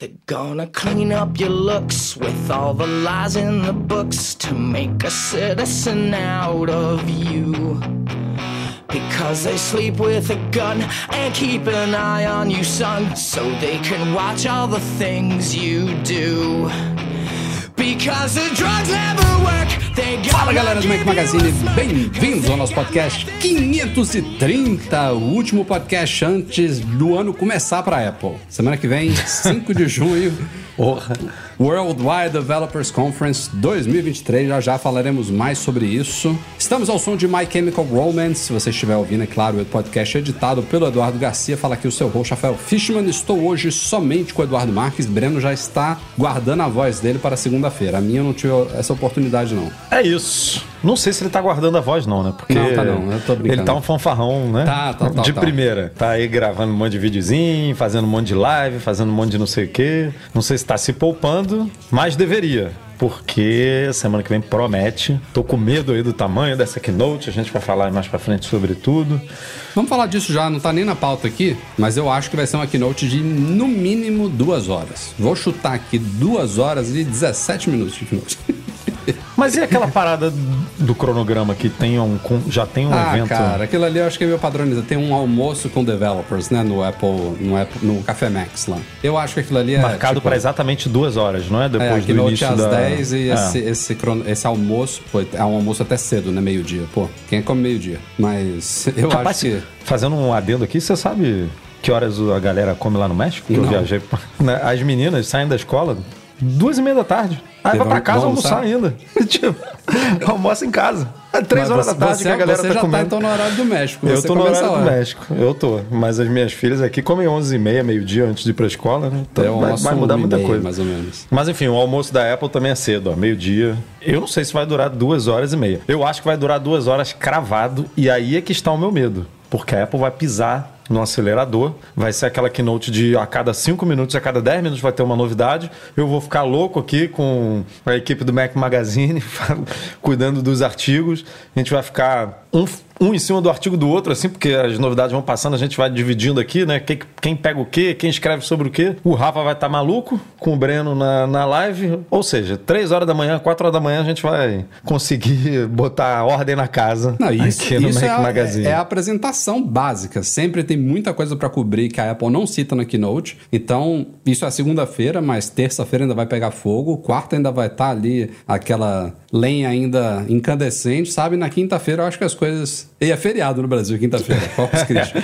They're gonna clean up your looks with all the lies in the books to make a citizen out of you. Because they sleep with a gun and keep an eye on you, son, so they can watch all the things you do. Fala galera do Mac Magazine, bem-vindos ao nosso podcast 530, o último podcast antes do ano começar para Apple. Semana que vem, 5 de junho, porra, Worldwide Developers Conference 2023, já já falaremos mais sobre isso. Estamos ao som de My Chemical Romance, se você estiver ouvindo, é claro, o podcast é editado pelo Eduardo Garcia, fala aqui o seu host Rafael Fishman. Estou hoje somente com o Eduardo Marques, Breno já está guardando a voz dele para segunda-feira. A minha não tive essa oportunidade não. É isso. Não sei se ele tá guardando a voz, não, né? Porque Não, tá não, eu tô brincando. Ele tá um fanfarrão, né? Tá, tá, tá, De tá. primeira. Tá aí gravando um monte de videozinho, fazendo um monte de live, fazendo um monte de não sei o quê. Não sei se tá se poupando, mas deveria. Porque semana que vem promete. Tô com medo aí do tamanho dessa keynote. A gente vai falar mais pra frente sobre tudo. Vamos falar disso já, não tá nem na pauta aqui, mas eu acho que vai ser uma keynote de no mínimo duas horas. Vou chutar aqui duas horas e 17 minutos de keynote. Mas e aquela parada do cronograma que tem um, já tem um ah, evento? cara, aquilo ali eu acho que é meio padronizado. Tem um almoço com developers, né, no Apple, no, Apple, no Café Max lá. Eu acho que aquilo ali é. Marcado tipo, para exatamente duas horas, não é? É, Depois a do início às da... 10 e É. esse, esse, crono- esse almoço, pô, é um almoço até cedo, né, meio-dia. Pô, quem come meio-dia? Mas eu acho que. fazendo um adendo aqui, você sabe que horas a galera come lá no México? Que eu viajei. Né, As meninas saem da escola duas e meia da tarde. Aí E vai pra casa almoçar almoçar? ainda. tipo, almoça em casa. É três Mas horas você, da tarde você, que a galera você tá já comendo. tá então no horário do México. eu você tô no horário do. México, eu tô. Mas as minhas filhas aqui comem 11 e meia, meio-dia antes de ir pra escola, né? Então Eu vai, vai mudar muita meia, coisa. mais ou menos. Mas enfim, o almoço da Apple também é cedo, ó, meio-dia. Eu não sei se vai durar duas horas e meia. Eu acho que vai durar duas horas cravado, e aí é que está o meu medo. Porque a Apple vai pisar no acelerador, vai ser aquela keynote de a cada cinco minutos, a cada 10 minutos vai ter uma novidade. Eu vou ficar louco aqui com a equipe do Mac Magazine, cuidando dos artigos. A gente vai ficar um, um em cima do artigo do outro, assim, porque as novidades vão passando, a gente vai dividindo aqui, né? Quem, quem pega o quê, quem escreve sobre o quê. O Rafa vai estar maluco com o Breno na, na live. Ou seja, 3 horas da manhã, 4 horas da manhã, a gente vai conseguir botar ordem na casa Não, isso, aqui no isso Mac é, a, Magazine. é a apresentação básica. Sempre tem muita coisa pra cobrir que a Apple não cita na Keynote. Então, isso é segunda-feira, mas terça-feira ainda vai pegar fogo. Quarta ainda vai estar ali aquela lenha ainda incandescente, sabe? Na quinta-feira eu acho que as coisas... E é feriado no Brasil, quinta-feira. Corpus Christi.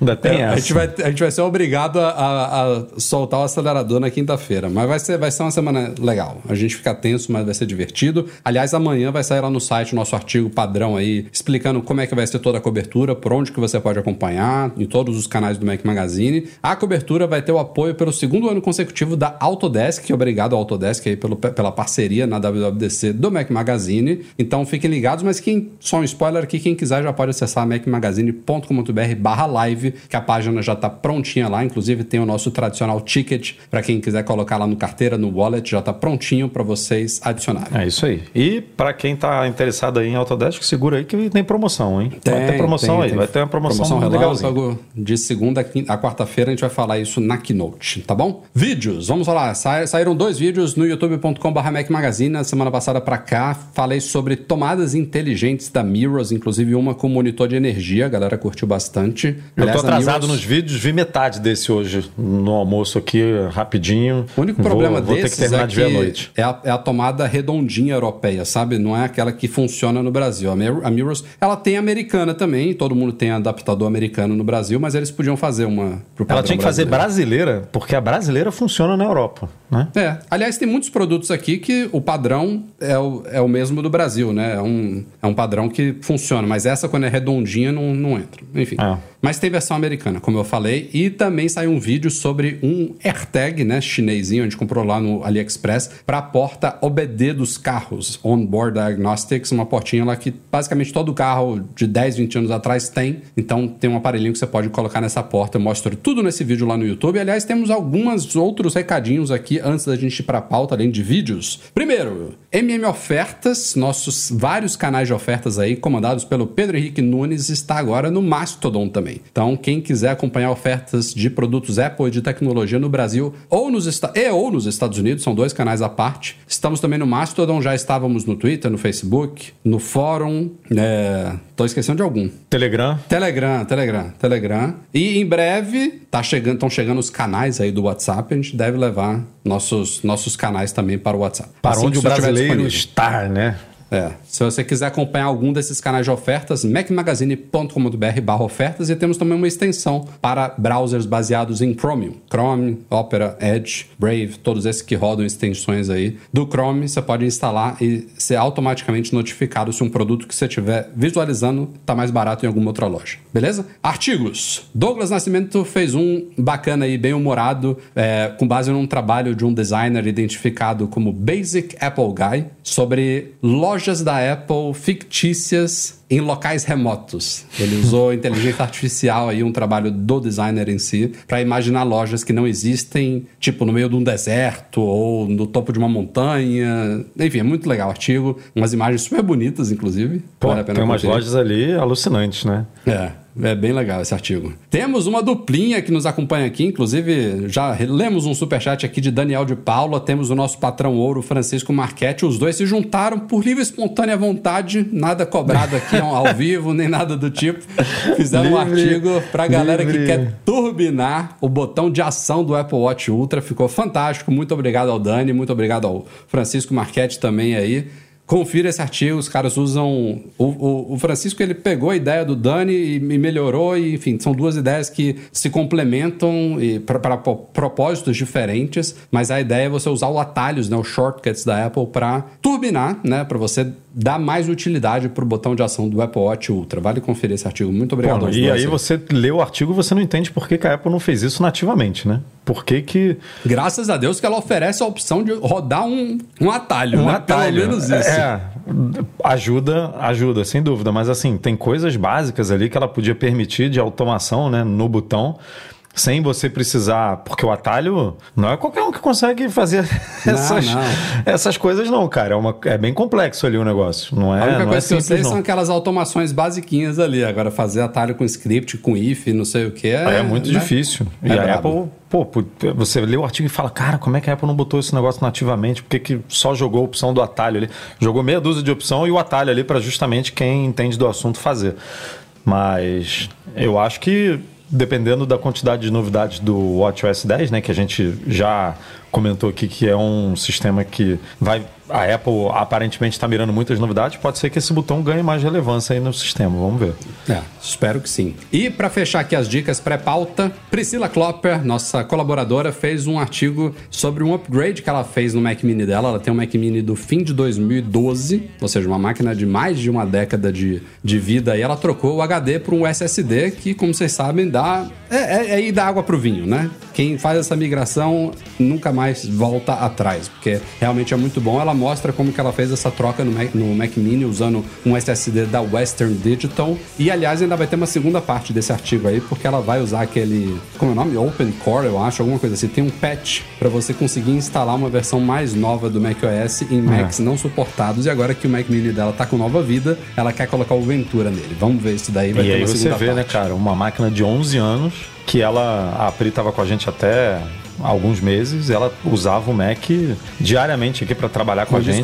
Ainda tem É, essa. a, gente vai, a gente vai ser obrigado a, a- a soltar o acelerador na quinta-feira. Mas vai ser, vai ser uma semana legal. A gente fica tenso, mas vai ser divertido. Aliás, amanhã vai sair lá no site o nosso artigo padrão aí, explicando como é que vai ser toda a cobertura, por onde que você pode acompanhar, em todos os canais do Mac Magazine. A cobertura vai ter o apoio pelo segundo ano consecutivo da Autodesk. Obrigado ao Autodesk aí pelo, pela parceria na WWDC do Mac Magazine. Então fiquem ligados, mas quem só um spoiler aqui, quem quiser já pode acessar macmagazine.com.br barra live, que a página já está prontinha lá. Inclusive tem o nosso tradicional ticket para quem quiser colocar lá no carteira, no wallet, já está prontinho para vocês adicionarem. É isso aí. E pra quem tá interessado em Autodesk, segura aí que tem promoção, hein? vai ter promoção tem, aí, tem vai ter uma promoção, legalzinha. relâmpago de segunda a quarta-feira, a gente vai falar isso na Keynote, tá bom? Vídeos, vamos lá. Sa- saíram dois vídeos no youtube.com.br Mac Magazine. Na semana passada pra cá, falei sobre tomadas inteligentes da Mirrors, inclusive uma com monitor de energia. A galera curtiu bastante. Eu Aliás, tô atrasado nos vídeos, vi metade desse hoje no almoço aqui, rapidinho. O único Vou- problema vou ter que desses é, de que noite. é, a, é a tomada redondinha europeia, sabe? Não é aquela que funciona no Brasil. A, Mir- a Mirrors, ela tem americana também, todo mundo tem adaptador americano no Brasil, mas eles podiam fazer uma pro Ela tinha que fazer brasileiro. brasileira, porque a brasileira funciona na Europa. né? É. Aliás, tem muitos produtos aqui que o padrão é o, é o mesmo do Brasil, né? É um, é um padrão que funciona, mas essa, quando é redondinha, não, não entra. Enfim. É. Mas tem versão americana, como eu falei, e também saiu um vídeo sobre um AirTag, né, chinesinho, a gente comprou lá no AliExpress, para a porta OBD dos carros, Onboard Diagnostics, uma portinha lá que basicamente todo carro de 10, 20 anos atrás tem. Então tem um aparelhinho que você pode colocar nessa porta. Eu mostro tudo nesse vídeo lá no YouTube. Aliás, temos alguns outros recadinhos aqui antes da gente ir para a pauta, além de vídeos. Primeiro, MM Ofertas, nossos vários canais de ofertas aí, comandados pelo Pedro Henrique Nunes, está agora no Mastodon também. Então, quem quiser acompanhar ofertas de produtos Apple e de tecnologia no Brasil ou nos, e ou nos Estados Unidos, são dois canais à parte. Estamos também no Mastodon, já estávamos no Twitter, no Facebook, no fórum. É... Tô esquecendo de algum. Telegram. Telegram, Telegram, Telegram. E em breve tá chegando, estão chegando os canais aí do WhatsApp. A gente deve levar nossos, nossos canais também para o WhatsApp. Para Assim onde o brasileiro está, né? É. Se você quiser acompanhar algum desses canais de ofertas, macmagazine.com.br barra ofertas e temos também uma extensão para browsers baseados em Chromium. Chrome, Opera, Edge, Brave, todos esses que rodam extensões aí do Chrome, você pode instalar e ser automaticamente notificado se um produto que você estiver visualizando está mais barato em alguma outra loja. Beleza? Artigos. Douglas Nascimento fez um bacana aí, bem humorado, é, com base num trabalho de um designer identificado como Basic Apple Guy, sobre lojas da Apple fictícias em locais remotos. Ele usou inteligência artificial aí, um trabalho do designer em si, para imaginar lojas que não existem, tipo no meio de um deserto ou no topo de uma montanha. Enfim, é muito legal o artigo. Umas imagens super bonitas, inclusive. Pô, Vale a pena tem umas conferir. lojas ali alucinantes, né? É, é bem legal esse artigo. Temos uma duplinha que nos acompanha aqui, inclusive já lemos um superchat aqui de Daniel de Paula, temos o nosso patrão ouro Francisco Marchetti, os dois se juntaram por livre e espontânea vontade, nada cobrado aqui ao vivo, nem nada do tipo. Fizeram um artigo pra galera que livre. quer turbinar o botão de ação do Apple Watch Ultra, ficou fantástico. Muito obrigado ao Dani, muito obrigado ao Francisco Marchetti também aí. Confira esse artigo, os caras usam. O, o, o Francisco ele pegou a ideia do Dani e, e melhorou, e, enfim, são duas ideias que se complementam para propósitos diferentes, mas a ideia é você usar os atalhos, né, os shortcuts da Apple para turbinar, né, para você dar mais utilidade para o botão de ação do Apple Watch Ultra. Vale conferir esse artigo. Muito obrigado. Aos e aí você lê o artigo e você não entende por que, que a Apple não fez isso nativamente, né? Por que que... Graças a Deus que ela oferece a opção de rodar um, um atalho, Um né? atalho. Pelo menos isso. É, ajuda, ajuda, sem dúvida. Mas assim, tem coisas básicas ali que ela podia permitir de automação, né, no botão. Sem você precisar. Porque o atalho não é qualquer um que consegue fazer essas, não. essas coisas, não, cara. É, uma, é bem complexo ali o negócio. Não é, A única não é coisa que eu simples, sei não. são aquelas automações basiquinhas ali. Agora, fazer atalho com script, com if, não sei o que. É, É muito né? difícil. E É a brabo. Apple, pô, você lê o artigo e fala, cara, como é que a Apple não botou esse negócio nativamente? Por que, que só jogou a opção do atalho ali? Jogou meia dúzia de opção e o atalho ali para justamente quem entende do assunto fazer. Mas eu acho que dependendo da quantidade de novidades do WatchOS 10, né, que a gente já comentou aqui que é um sistema que vai a Apple aparentemente está mirando muitas novidades, pode ser que esse botão ganhe mais relevância aí no sistema, vamos ver. É, espero que sim. E para fechar aqui as dicas pré-pauta, Priscila Klopper, nossa colaboradora, fez um artigo sobre um upgrade que ela fez no Mac Mini dela. Ela tem um Mac Mini do fim de 2012, ou seja, uma máquina de mais de uma década de, de vida. E ela trocou o HD por um SSD que, como vocês sabem, dá é, é, é ir da água pro vinho, né? Quem faz essa migração nunca mais volta atrás, porque realmente é muito bom. Ela mostra como que ela fez essa troca no Mac, no Mac Mini usando um SSD da Western Digital. E aliás, ainda vai ter uma segunda parte desse artigo aí, porque ela vai usar aquele, como é o nome? Open Core, eu acho, alguma coisa assim. Tem um patch para você conseguir instalar uma versão mais nova do macOS em Macs não suportados. E agora que o Mac Mini dela tá com nova vida, ela quer colocar o Ventura nele. Vamos ver isso daí. Vai e ter aí uma você segunda vê, né, parte. cara, uma máquina de 11 anos que ela, a Pri tava com a gente até alguns meses, ela usava o Mac diariamente aqui para trabalhar com a gente.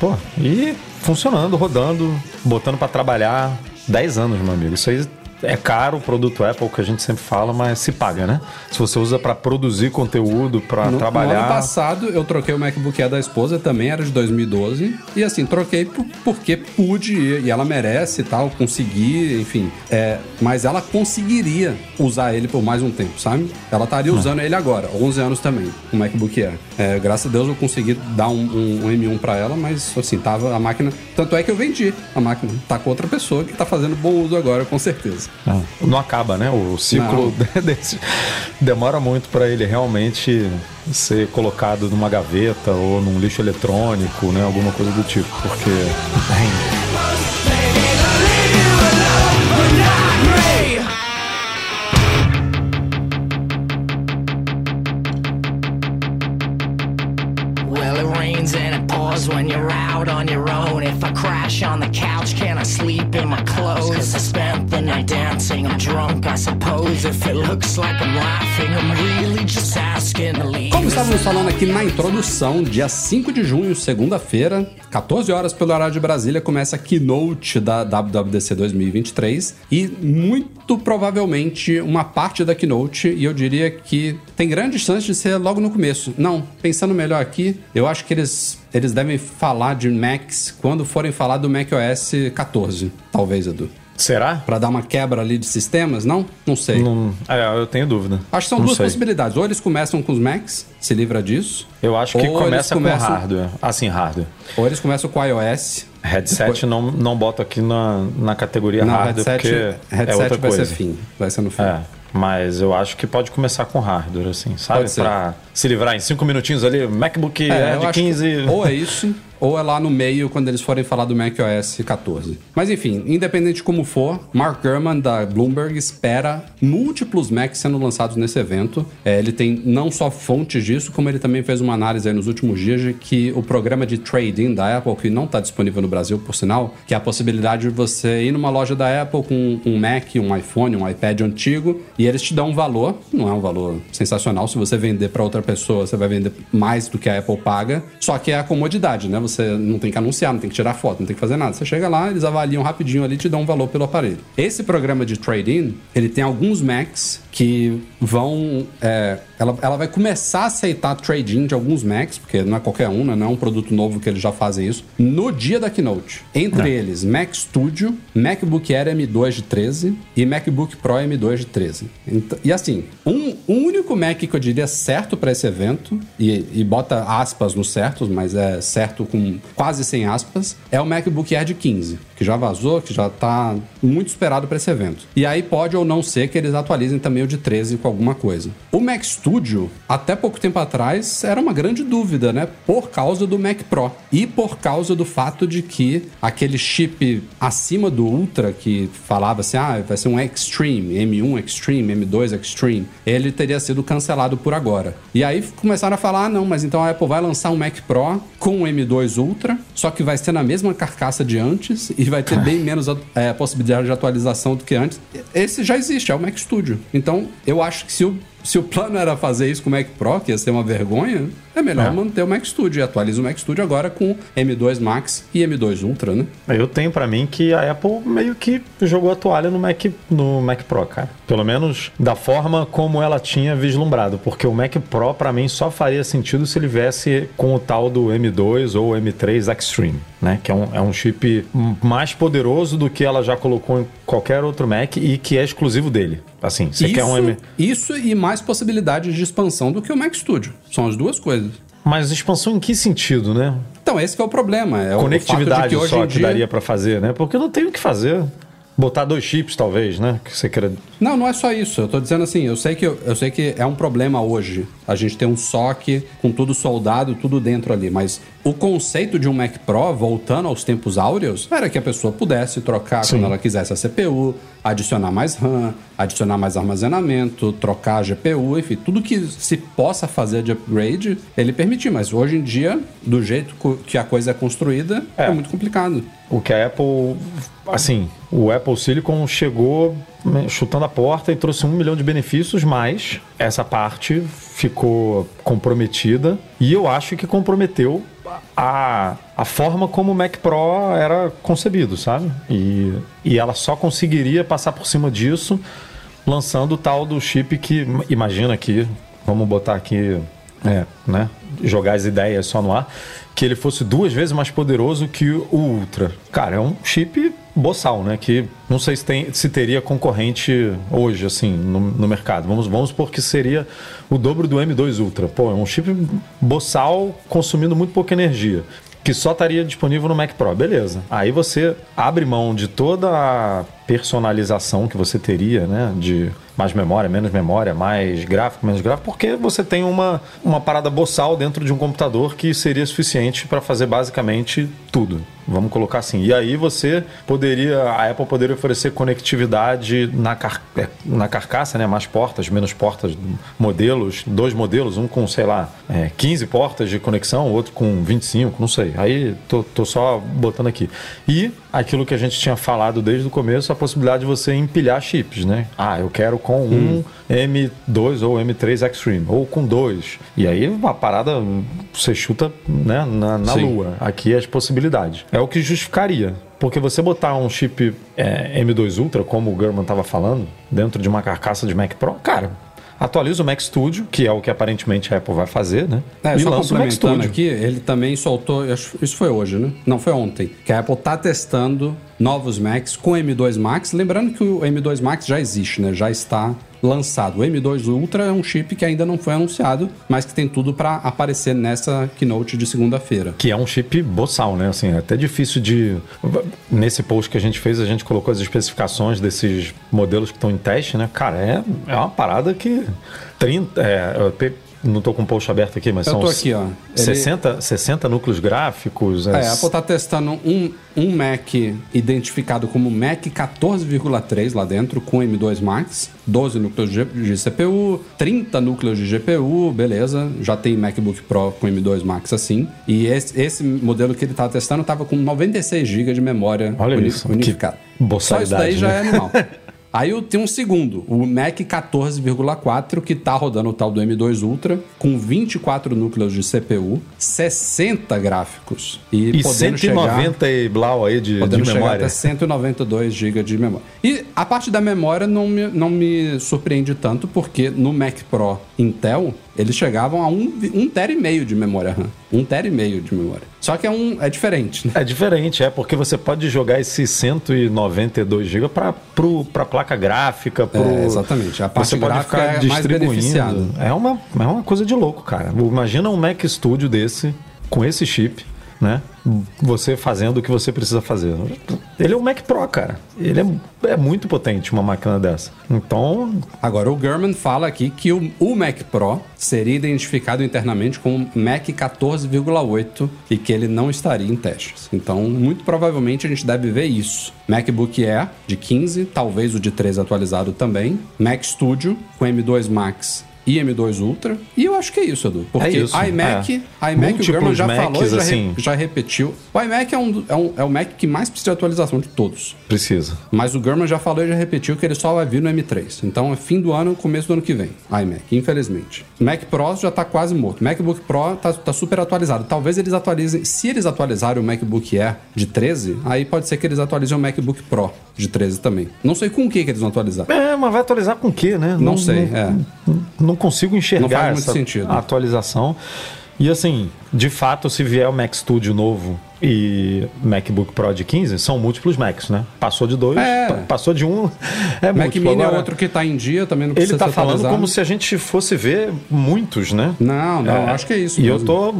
Pô, e funcionando, rodando, botando para trabalhar 10 anos, meu amigo. Isso aí é caro o produto Apple que a gente sempre fala, mas se paga, né? Se você usa para produzir conteúdo, para trabalhar. no ano passado eu troquei o MacBook Air da esposa, também era de 2012. E assim, troquei por- porque pude e ela merece e tal, conseguir, enfim. É, mas ela conseguiria usar ele por mais um tempo, sabe? Ela estaria usando ele agora, 11 anos também, o MacBook Air. É, graças a Deus eu consegui dar um, um- um M1 pra ela, mas assim, tava a máquina. Tanto é que eu vendi a máquina. Tá com outra pessoa que tá fazendo bom uso agora, com certeza. Não, não acaba, né? O ciclo desse demora muito para ele realmente ser colocado numa gaveta ou num lixo eletrônico, né? Alguma coisa do tipo, porque Como estávamos falando aqui na introdução, dia 5 de junho, segunda-feira, 14 horas pelo horário de Brasília, começa a keynote da WWDC 2023 e muito provavelmente uma parte da keynote, e eu diria que tem grandes chances de ser logo no começo. Não, pensando melhor aqui, eu acho que eles, eles devem falar de Macs quando forem falar do macOS 14, talvez, Edu. Será? Pra dar uma quebra ali de sistemas, não? Não sei. Não, é, eu tenho dúvida. Acho que são Não duas sei. possibilidades. Ou eles começam com os Macs, se livra disso. Eu acho que começa começam- com hardware. Assim, hardware. Ou eles começam com iOS. Headset não, não boto aqui na, na categoria Não, hardware, headset, porque é headset outra vai coisa. ser fim. Vai ser no fim. É, mas eu acho que pode começar com hardware, assim, sabe? Pode ser. Pra se livrar em cinco minutinhos ali, MacBook É, Air de acho que 15. ou é isso, ou é lá no meio quando eles forem falar do macOS 14. Mas enfim, independente de como for, Mark Gurman da Bloomberg espera múltiplos Macs sendo lançados nesse evento. É, ele tem não só fontes disso, como ele também fez uma análise nos últimos dias de que o programa de trading da Apple, que não está disponível no Brasil, por sinal, que é a possibilidade de você ir numa loja da Apple com um Mac, um iPhone, um iPad antigo, e eles te dão um valor, não é um valor sensacional, se você vender para outra pessoa, você vai vender mais do que a Apple paga, só que é a comodidade, né? Você não tem que anunciar, não tem que tirar foto, não tem que fazer nada. Você chega lá, eles avaliam rapidinho ali e te dão um valor pelo aparelho. Esse programa de trade-in, ele tem alguns Macs que vão. é, ela, ela vai começar a aceitar trade-in de alguns Macs, porque não é qualquer um, né? não é um produto novo que eles já fazem isso, no dia da keynote. Entre eles, Mac Studio, MacBook Air M2 de 13 e MacBook Pro M2 de 13. Então- e assim, um, um único Mac que eu diria certo para esse evento, e, e bota aspas no certos, mas é certo com quase sem aspas, é o MacBook Air de 15, que já vazou, que já tá muito esperado para esse evento. E aí pode ou não ser que eles atualizem também o de 13 com alguma coisa. O Mac Studio, até pouco tempo atrás, era uma grande dúvida, né? Por causa do Mac Pro e por causa do fato de que aquele chip acima do Ultra que falava assim, ah, vai ser um Extreme, M1 Extreme, M2 Extreme, ele teria sido cancelado por agora. E aí começaram a falar, ah, não, mas então a Apple vai lançar um Mac Pro com o M2 Ultra, só que vai ser na mesma carcaça de antes e vai ter bem menos é, possibilidade de atualização do que antes. Esse já existe, é o Mac Studio. Então, eu acho que se o se o plano era fazer isso com o Mac Pro, que ia ser uma vergonha, é melhor É. manter o Mac Studio. E atualiza o Mac Studio agora com M2 Max e M2 Ultra, né? Eu tenho pra mim que a Apple meio que jogou a toalha no Mac, no Mac Pro, cara. Pelo menos da forma como ela tinha vislumbrado, porque o Mac Pro pra mim só faria sentido se ele viesse com o tal do M2 ou M3 Extreme, né? Que é um, é um chip mais poderoso do que ela já colocou em qualquer outro Mac e que é exclusivo dele. Assim, você isso, quer um M... isso e mais possibilidades de expansão do que o Mac Studio. São as duas coisas. Mas expansão em que sentido, né? Então, esse que é o problema. É Conectividade que hoje só que dia... daria pra fazer, né? Porque não tem o que fazer. Botar dois chips, talvez, né? Que você queira. Não, não é só isso. Eu tô dizendo assim, eu sei que, eu sei que é um problema hoje. A gente tem um SOC com tudo soldado, tudo dentro ali. Mas o conceito de um Mac Pro, voltando aos tempos áureos, era que a pessoa pudesse trocar Sim. quando ela quisesse a CPU, adicionar mais RAM, adicionar mais armazenamento, trocar a GPU, enfim, tudo que se possa fazer de upgrade, ele permitir. Mas hoje em dia, do jeito que a coisa é construída, é, É. muito complicado. O que a Apple. Assim, o Apple Silicon chegou né, chutando a porta e trouxe um milhão de benefícios, mas essa parte ficou comprometida e eu acho que comprometeu a, a forma como o Mac Pro era concebido, sabe? E, e ela só conseguiria passar por cima disso lançando o tal do chip que, imagina aqui, vamos botar aqui, é, né? Jogar as ideias só no ar, que ele fosse duas vezes mais poderoso que o Ultra. Cara, é um chip boçal, né? Que não sei se, tem, se teria concorrente hoje, assim, no, no, mercado. Vamos, vamos supor que seria o dobro do M2 Ultra. Pô, é um chip boçal consumindo muito pouca energia. Que só estaria disponível no Mac Pro. Beleza. Aí você abre mão de toda a personalização que você teria, né? De mais memória, menos memória, mais gráfico, menos gráfico, porque você tem uma, uma parada boçal dentro de um computador que seria suficiente para fazer basicamente tudo. Vamos colocar assim. E aí você poderia, a Apple poderia oferecer conectividade na, car é, na carcaça, né? Mais portas, menos portas, modelos, dois modelos, um com, sei lá, é, 15 portas de conexão, outro com 25, não sei. Aí tô, tô só botando aqui. E aquilo que a gente tinha falado desde o começo, a possibilidade de você empilhar chips, né? Ah, eu quero com um hum. M2 ou M3 Extreme, ou com dois. E aí uma parada, você chuta né, na, na lua. Aqui as possibilidades. É o que justificaria. Porque você botar um chip é, M2 Ultra, como o German estava falando, dentro de uma carcaça de Mac Pro, cara, atualiza o Mac Studio, que é o que aparentemente a Apple vai fazer, né? É, e só lança o Mac Studio. aqui, ele também soltou, isso foi hoje, né? Não, foi ontem, que a Apple está testando novos Macs com M2 Max. Lembrando que o M2 Max já existe, né? Já está lançado. O M2 Ultra é um chip que ainda não foi anunciado, mas que tem tudo para aparecer nessa keynote de segunda-feira. Que é um chip boçal, né? Assim, é até difícil de. Nesse post que a gente fez, a gente colocou as especificações desses modelos que estão em teste, né? Cara, é, é uma parada que. 30, é, não estou com o post aberto aqui, mas Eu são tô aqui, ó. Ele... 60, 60 núcleos gráficos. É, a Apple está testando um, um Mac identificado como Mac 14,3 lá dentro, com M2 Max, 12 núcleos de, de CPU, 30 núcleos de GPU, beleza. Já tem MacBook Pro com M2 Max assim. E esse, esse modelo que ele estava testando estava com 96 GB de memória Olha uni, isso, unificada. Só isso daí né? já é animal. Aí eu tenho um segundo, o Mac 14,4, que tá rodando o tal do M2 Ultra, com 24 núcleos de CPU, 60 gráficos. E, e 190 chegar, e blau aí de, podendo de chegar memória. até 192 GB de memória. E a parte da memória não me, não me surpreende tanto, porque no Mac Pro Intel, eles chegavam a um, um tera e meio de memória RAM. Um tera e meio de memória. Só que é, um, é diferente, né? É diferente, é porque você pode jogar esses 192 GB para a placa gráfica. Pro... É, exatamente. A parte você pode ficar é distribuindo. É uma, é uma coisa de louco, cara. Imagina um Mac Studio desse, com esse chip né? Você fazendo o que você precisa fazer. Ele é um Mac Pro, cara. Ele é, é muito potente uma máquina dessa. Então. Agora, o German fala aqui que o, o Mac Pro seria identificado internamente como Mac 14,8 e que ele não estaria em testes. Então, muito provavelmente a gente deve ver isso. MacBook Air de 15, talvez o de 13 atualizado também. Mac Studio com M2 Max e M2 Ultra. E eu acho que é isso, Edu. Porque é isso, iMac, é. iMac o German já Macs, falou e já, assim... re, já repetiu. O iMac é, um, é, um, é o Mac que mais precisa de atualização de todos. Precisa. Mas o German já falou e já repetiu que ele só vai vir no M3. Então é fim do ano, começo do ano que vem. iMac, infelizmente. Mac Pro já tá quase morto. MacBook Pro tá, tá super atualizado. Talvez eles atualizem. Se eles atualizarem o MacBook Air de 13, aí pode ser que eles atualizem o MacBook Pro de 13 também. Não sei com o que, que eles vão atualizar. É, mas vai atualizar com o que, né? Não, não sei. Não, é. não consigo enxergar não muito sentido. atualização. E assim, de fato, se vier o Mac Studio novo e MacBook Pro de 15, são múltiplos Macs, né? Passou de dois, é. passou de um, é Mac múltiplo. Mini é Agora, é outro que está em dia, também não precisa Ele está falando como se a gente fosse ver muitos, né? Não, não, é, acho que é isso E mesmo. eu tô,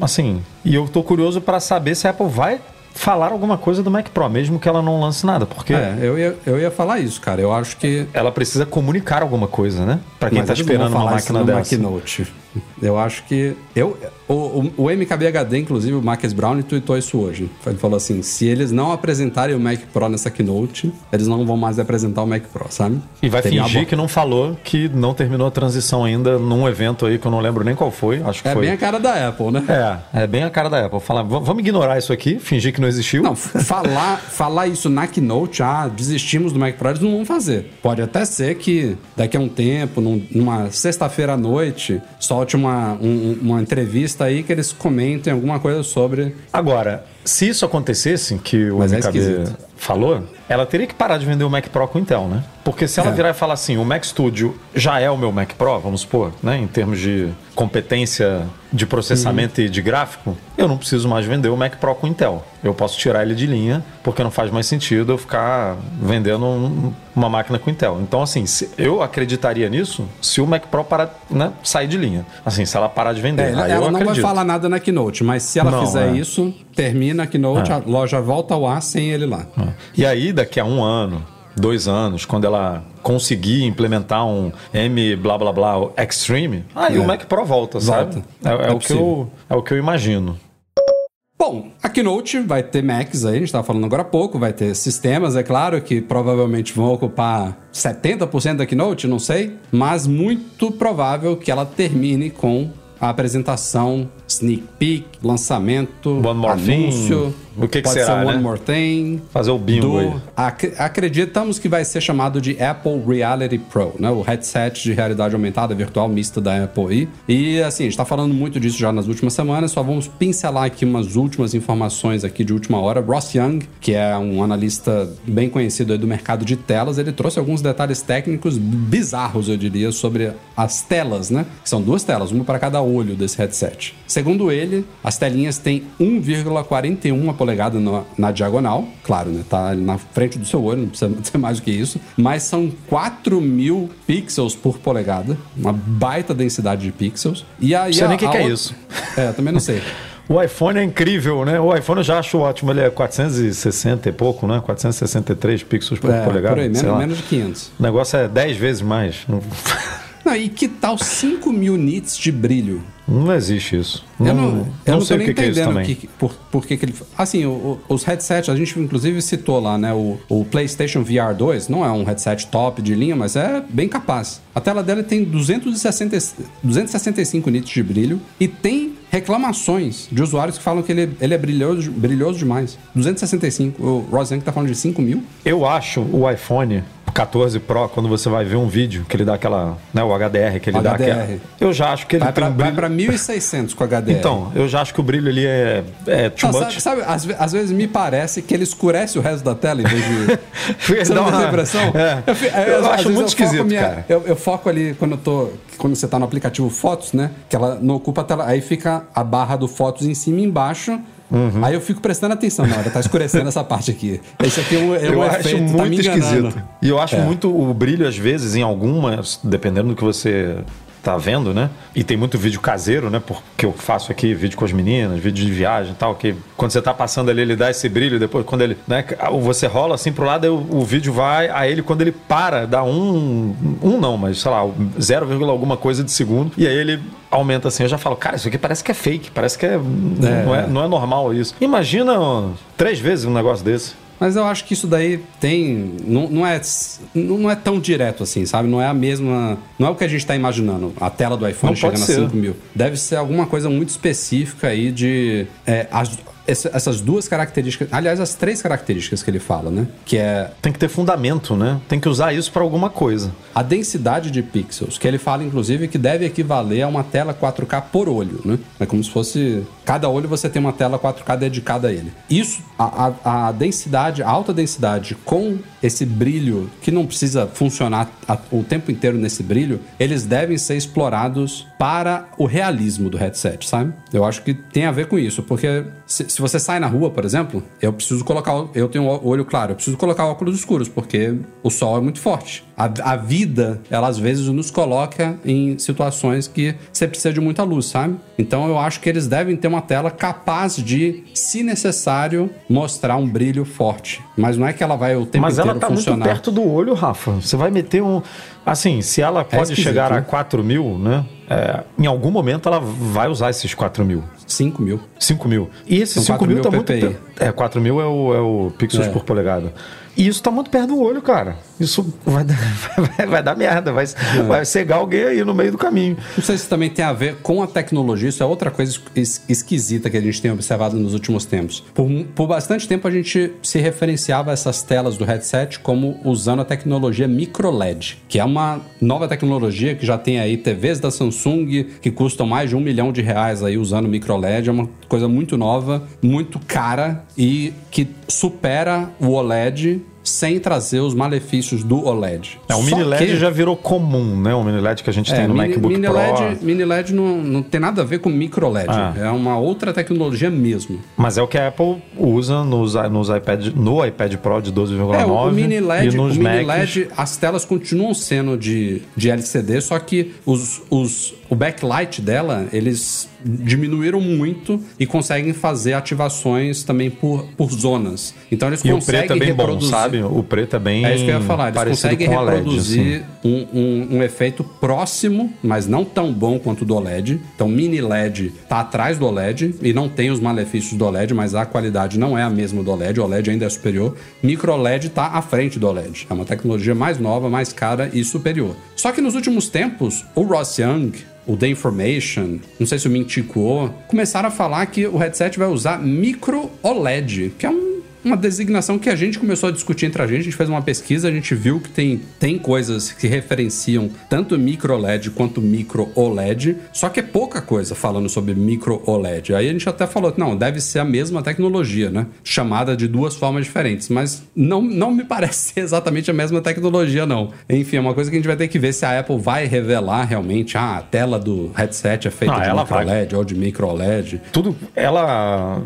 assim, e eu tô curioso para saber se a Apple vai falar alguma coisa do Mac Pro, mesmo que ela não lance nada, porque... É, eu ia, eu ia falar isso, cara. Eu acho que... Ela precisa comunicar alguma coisa, né? Para quem está esperando uma máquina dessa. Keynote. Eu acho que. Eu, o, o, o MKBHD, inclusive, o Marcus Brown, tweetou isso hoje. Ele falou assim: se eles não apresentarem o Mac Pro nessa keynote, eles não vão mais apresentar o Mac Pro, sabe? E vai fingir que não falou que não terminou a transição ainda num evento aí que eu não lembro nem qual foi. Acho que é foi. bem a cara da Apple, né? É, é bem a cara da Apple. Falar, vamos ignorar isso aqui, fingir que não existiu. Não, falar, falar isso na keynote, ah, desistimos do Mac Pro, eles não vão fazer. Pode até ser que daqui a um tempo, num, numa sexta-feira à noite, só solte uma, um- uma entrevista aí que eles comentem alguma coisa sobre. Agora, se isso acontecesse, que o Mas é MKB esquisito. falou, ela teria que parar de vender o Mac Pro com Intel, né? Porque se ela É. virar e falar assim, o Mac Studio já é o meu Mac Pro, vamos supor, né? Em termos de competência de processamento Uhum. e de gráfico, eu não preciso mais vender o Mac Pro com Intel. Eu posso tirar ele de linha, porque não faz mais sentido eu ficar vendendo um- uma máquina com Intel. Então, assim, eu acreditaria nisso se o Mac Pro parar, né, sair de linha. Assim, se ela parar de vender. É, ela ela não vai acredito. falar nada na Keynote, mas se ela Não, fizer é. isso, termina a Keynote, a loja volta ao ar sem ele lá. E aí, daqui a um ano, dois anos, quando ela conseguir implementar um M blá blá blá Extreme, aí É. o Mac Pro volta, sabe? Volta. É, é É o que eu, é o que eu imagino. Bom, a Keynote vai ter Macs aí, a gente estava falando agora há pouco, vai ter sistemas, é claro, que provavelmente vão ocupar 70% da Keynote, não sei, mas muito provável que ela termine com a apresentação, sneak peek, lançamento, anúncio. thing. O que que pode será, ser One né? More Thing. Fazer o bingo do- aí. Ac- acreditamos que vai ser chamado de Apple Reality Pro, né? O headset de realidade aumentada virtual mista da Apple aí. E assim, a gente tá falando muito disso já nas últimas semanas, só vamos pincelar aqui umas últimas informações aqui de última hora. Ross Young, que é um analista bem conhecido aí do mercado de telas, ele trouxe alguns detalhes técnicos bizarros, eu diria, sobre as telas, né? Que são duas telas, uma para cada olho desse headset. Segundo ele, as telinhas têm 1,41 polegada na, na diagonal, claro, né? Tá na frente do seu olho, não precisa ser mais do que isso. Mas são 4 mil pixels por polegada, uma baita densidade de pixels. E aí Sei a- nem o que que é isso. É, também não sei. O iPhone é incrível, né? O iPhone eu já acho ótimo. Ele é 460 e pouco, né? 463 pixels por É, polegada. por aí, sei menos, menos de 500. O negócio é 10 vezes mais. Não, Não, e que tal 5 mil nits de brilho? Não existe isso. Eu não, eu não não sei tô o nem que, que é isso também. que, por, por que, que ele. Assim, o- os headsets, a gente inclusive citou lá, né? O, o PlayStation VR 2 não é um headset top de linha, mas é bem capaz. A tela dele tem 260, 265 nits de brilho e tem reclamações de usuários que falam que ele, ele é brilhoso, brilhoso demais. 265. O Rosen tá falando de 5 mil. Eu acho o iPhone 14 Pro, quando você vai ver um vídeo que ele dá aquela. Né, o HDR que ele dá HDR. aquela. Eu já acho que ele Vai tem pra, um vai brilho. pra 1600 com HDR. Então, eu já acho que o brilho ali é, é too Não, much. sabe, sabe, às, às vezes me parece que ele escurece o resto da tela em vez de. Você dá não tem uma- impressão? É. fi- Eu às acho muito foco esquisito, cara. Eu, eu foco ali quando eu tô. Quando você tá no aplicativo Fotos, né? Que ela não ocupa a tela. Aí fica a barra do Fotos em cima e embaixo. Uhum. Aí eu fico prestando atenção. Não, ela tá escurecendo essa parte aqui. Esse aqui é um, é um eu acho efeito, tá muito enganando. esquisito. E eu acho É. muito o brilho, às vezes, em algumas, dependendo do que você tá vendo, né? E tem muito vídeo caseiro, né? Porque eu faço aqui vídeo com as meninas, vídeo de viagem e tal, que quando você tá passando ali, ele dá esse brilho, depois quando ele, né? Você rola assim pro lado, o, o vídeo vai, aí ele, quando ele para, dá um, um não, mas sei lá, 0, alguma coisa de segundo, e aí ele aumenta assim, eu já falo, cara, isso aqui parece que é fake, parece que é, Não, é, não é normal isso. Imagina três vezes um negócio desse. Mas eu acho que isso daí tem. Não, não, é, não é tão direto assim, sabe? Não é a mesma. Não é o que a gente tá imaginando. A tela do iPhone Não chegando a 5 mil. Deve ser alguma coisa muito específica aí de. é, essa- essas duas características. Aliás, as três características que ele fala, né? Que é Tem que ter fundamento, né? Tem que usar isso pra alguma coisa. a densidade de pixels, que ele fala, inclusive, que deve equivaler a uma tela 4K por olho, né? É como se fosse. Cada olho você tem uma tela 4K dedicada a ele. Isso, a, a- a densidade, a alta densidade com esse brilho, que não precisa funcionar a- o tempo inteiro nesse brilho, eles devem ser explorados para o realismo do headset, sabe? Eu acho que tem a ver com isso, porque se, se você sai na rua, por exemplo, eu preciso colocar. Eu tenho o olho claro, eu preciso colocar óculos escuros, porque o sol é muito forte. A, a vida, ela às vezes nos coloca em situações que você precisa de muita luz, sabe? Então eu acho que eles devem ter uma tela capaz de, se necessário, mostrar um brilho forte. Mas não é que ela vai o tempo Mas inteiro ela tá funcionar. muito perto do olho, Rafa. Você vai meter um. Assim, se ela pode esquisito, chegar a né? 4 mil, né? É, em algum momento ela vai usar esses 4 mil. 5 mil. 5 mil. E esses São 5 4 mil mil tá muito. É, 4 mil é o, é o pixels É. por polegada. E isso tá muito perto do olho, cara. Isso vai, dar- vai, vai dar merda, vai, vai cegar alguém aí no meio do caminho. Não sei se também tem a ver com a tecnologia, isso é outra coisa es- esquisita que a gente tem observado nos últimos tempos. Por, por bastante tempo a gente se referenciava essas telas do headset como usando a tecnologia microLED, que é uma nova tecnologia que já tem aí TVs da Samsung que custam mais de um milhão de reais aí usando microLED, é uma coisa muito nova, muito cara e que supera o OLED sem trazer os malefícios do OLED. É, o mini LED que- já virou comum, né? O mini LED que a gente tem no mini, MacBook mini Pro. LED, mini LED não, não tem nada a ver com micro LED. Ah. É uma outra tecnologia mesmo. Mas é o que a Apple usa nos, nos iPad, no iPad Pro de 12,9 É, o, o mini LED, e o nos mini Macs. LED, as telas continuam sendo de, de LCD, só que os, os, o backlight dela, eles diminuíram muito e conseguem fazer ativações também por, por zonas. Então eles E o conseguem preto é bem bom, reproduzir. sabe? O preto é bem É isso que eu ia falar. Eles conseguem o reproduzir assim. um, um- um efeito próximo, mas não tão bom quanto o do OLED. Então, mini LED tá atrás do OLED e não tem os malefícios do OLED, mas a qualidade não é a mesma do OLED. O OLED ainda é superior. Micro LED tá à frente do OLED. É uma tecnologia mais nova, mais cara e superior. Só que nos últimos tempos, o Ross Young o The Information, não sei se o Mintico, começaram a falar que o headset vai usar micro OLED, que é um uma designação que a gente começou a discutir entre a gente, a gente fez uma pesquisa, a gente viu que tem, tem coisas que referenciam tanto micro LED quanto micro OLED, só que é pouca coisa falando sobre micro OLED. Aí a gente até falou, não, deve ser a mesma tecnologia, né? Chamada de duas formas diferentes, mas não, não me parece ser exatamente a mesma tecnologia, não. Enfim, é uma coisa que a gente vai ter que ver se a Apple vai revelar realmente, ah, a tela do headset é feita Não, de micro vai. LED ou de micro OLED. Tudo. Ela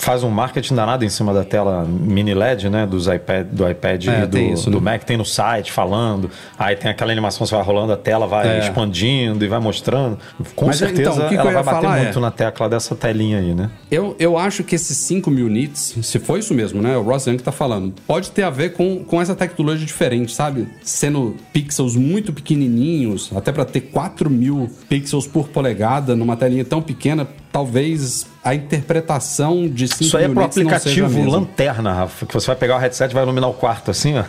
faz um marketing danado em cima da tela mini LED, né? Dos iPad, do iPad É, e do, isso, do né? Mac, tem no site falando. Aí tem aquela animação, você vai rolando, a tela vai É. expandindo e vai mostrando. Com Mas, certeza então, que que ela ia vai bater falar é- muito na tecla dessa telinha aí, né? Eu, eu acho que esses 5 mil nits, se for isso mesmo, né? O Ross Young tá falando, pode ter a ver com, com essa tecnologia diferente, sabe? Sendo pixels muito pequenininhos, até para ter 4 mil pixels por polegada numa telinha tão pequena, talvez a interpretação de 5 Isso aí é pro aplicativo lanterna, Rafa, que você vai pegar o headset e vai iluminar o quarto assim, ó.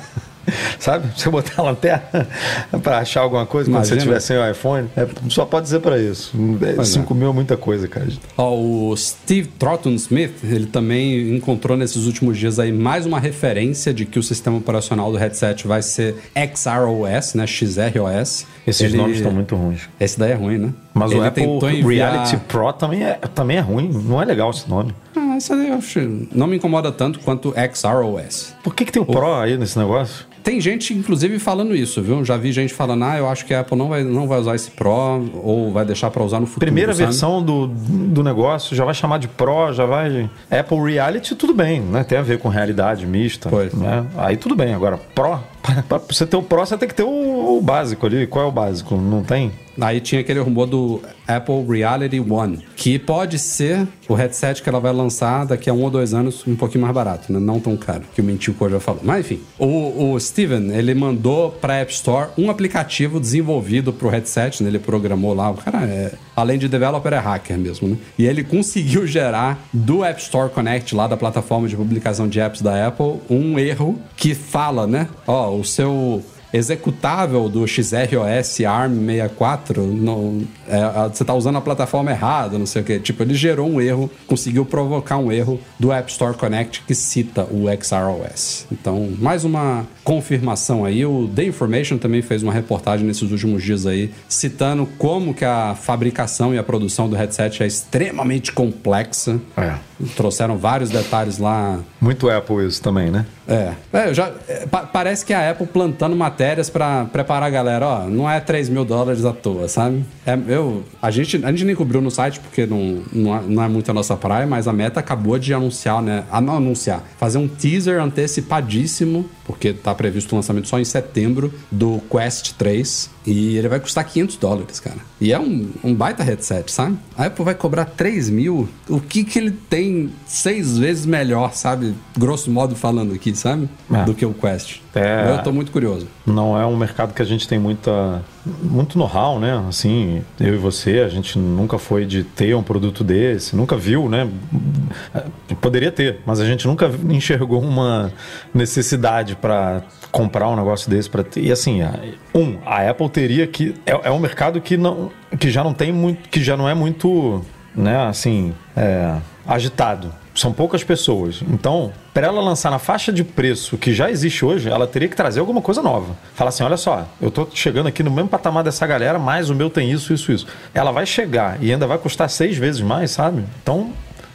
Sabe? Você botar a lanterna pra achar alguma coisa quando você Imagina. tiver sem o iPhone. É, só pode dizer pra isso. Pois é. 5 mil é muita coisa, cara. Ó, o Steve Trotton Smith, ele também encontrou nesses últimos dias aí mais uma referência de que o sistema operacional do headset vai ser XROS, né? XROS. Esses Ele- nomes estão muito ruins. Esse daí é ruim, né? Mas o Ele Apple tentou enviar- Reality Pro também é, também é ruim. Não é legal esse nome. Ah, acho. Não me incomoda tanto quanto o XROS. Por que, que tem o Pro aí nesse negócio? Tem gente, inclusive, falando isso, viu? Já vi gente falando, ah, eu acho que a Apple não vai, não vai usar esse Pro ou vai deixar pra usar no futuro. Primeira sabe? versão do, do negócio já vai chamar de Pro, já vai. Apple Reality, tudo bem, né? Tem a ver com realidade mista. Pois. Né? Aí tudo bem. Agora, Pro, pra você ter o Pro, você tem que ter o, o básico ali. Qual é o básico? Não tem? Aí tinha aquele rumor do Apple Reality One, que pode ser o headset que ela vai lançar daqui a um ou dois anos um pouquinho mais barato, né? Não tão caro, que o Mentilco já falou. Mas enfim, o, o Steven, ele mandou pra App Store um aplicativo desenvolvido pro headset, né? Ele programou lá, o cara é... Além de developer, é hacker mesmo, né? E ele conseguiu gerar do App Store Connect, lá da plataforma de publicação de apps da Apple, um erro que fala, né? Ó, o seu executável do XROS ARM64, não, é, a- você está usando a plataforma errada, não sei o que. Tipo, ele gerou um erro, conseguiu provocar um erro do App Store Connect que cita o XROS. Então, mais uma confirmação aí. O The Information também fez uma reportagem nesses últimos dias aí, citando como que a fabricação e a produção do headset é extremamente complexa. É. Trouxeram vários detalhes lá Muito Apple isso também, né? é, é, já, é, pa- parece que a Apple plantando matérias pra preparar a galera, ó, não é 3 mil dólares à toa, sabe? É, eu, a, gente, a gente nem cobriu no site porque não, não, é, não é muito a nossa praia, mas a Meta acabou de anunciar, né? Não anunciar, fazer um teaser antecipadíssimo, porque tá previsto o lançamento só em setembro, do Quest 3. E ele vai custar 500 dólares, cara. E é um, um baita headset, sabe? A Apple vai cobrar 3 mil. O que que ele tem seis vezes melhor, sabe? Grosso modo falando aqui, sabe? É. Do que o Quest. É. Eu tô muito curioso. Não é um mercado que a gente tem muita, muito know-how, né? Assim, eu e você, a gente nunca foi de ter um produto desse, nunca viu, né? Poderia ter, mas a gente nunca enxergou uma necessidade para comprar um negócio desse para ter. E assim, a- um, a Apple teria que é, é um mercado que não que já não tem muito, que já não é muito, né, assim, é, agitado. São poucas pessoas. Então, para ela lançar na faixa de preço que já existe hoje, ela teria que trazer alguma coisa nova. Falar assim, olha só, eu tô chegando aqui no mesmo patamar dessa galera, mas o meu tem isso, isso, isso. Ela vai chegar e ainda vai custar seis vezes mais, sabe? Então,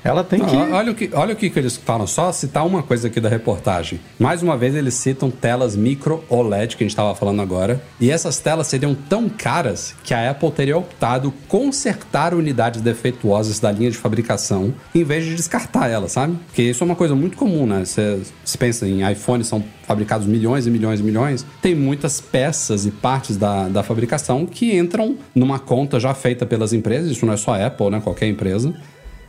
ela tem Não, que Olha o que, olha o que, que eles falam, só citar uma coisa aqui da reportagem. Mais uma vez, eles citam telas micro OLED, que a gente estava falando agora. E essas telas seriam tão caras que a Apple teria optado consertar unidades defeituosas da linha de fabricação em vez de descartar elas, sabe? Porque isso é uma coisa muito comum, né? Você, pensa em iPhones são fabricados milhões e milhões e milhões, tem muitas peças e partes da, da fabricação que entram numa conta já feita pelas empresas, isso não é só a Apple, né? Qualquer empresa.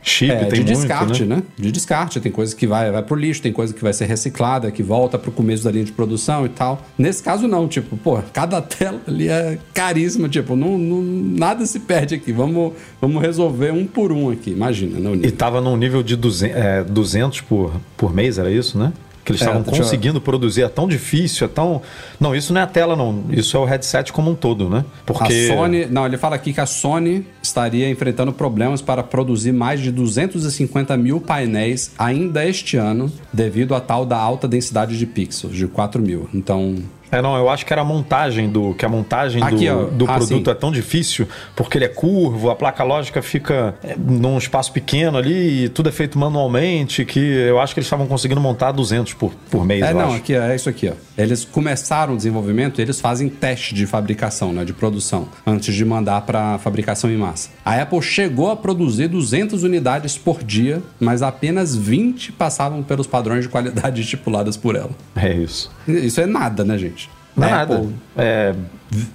Chip, É, tem de muito, descarte, né? né? De descarte. Tem coisa que vai, vai pro lixo, tem coisa que vai ser reciclada, que volta pro começo da linha de produção e tal. Nesse caso, não. Tipo, pô, cada tela ali é caríssima. Tipo, não, não- nada se perde aqui. Vamos, vamos resolver um por um aqui. Imagina, né? o E tava num nível de 200, é, 200 por, por mês, era isso, né? Que eles É, estavam eu- conseguindo produzir. É tão difícil, é tão. Não, isso não é a tela, não. Isso é o headset como um todo, né? Porque. A Sony, não, ele fala aqui que a Sony estaria enfrentando problemas para produzir mais de 250 mil painéis ainda este ano, devido à tal da alta densidade de pixels, de 4 mil. Então, É, não, eu acho que era a montagem do. Que a montagem Aqui, do, do Ah, produto sim. é tão difícil, porque ele é curvo, a placa lógica fica é, num espaço pequeno ali, e tudo é feito manualmente, que eu acho que eles estavam conseguindo montar 200 por, por mês, É, não, acho. aqui é isso aqui, ó. Eles começaram o desenvolvimento, eles fazem teste de fabricação, né, de produção, antes de mandar para fabricação em massa. A Apple chegou a produzir 200 unidades por dia, mas apenas 20 passavam pelos padrões de qualidade estipuladas por ela. É isso. Isso é nada, né, gente? Não é A nada. Apple- É,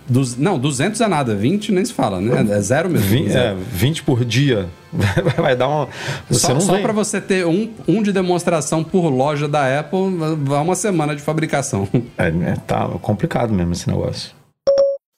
Duz- não, 200 é nada, 20 nem se fala, né? É zero mesmo. vin- zero. é, 20 por dia. Vai dar uma. Você Só, não só para você ter um, um de demonstração por loja da Apple, vai uma semana de fabricação. É, é, tá complicado mesmo esse negócio.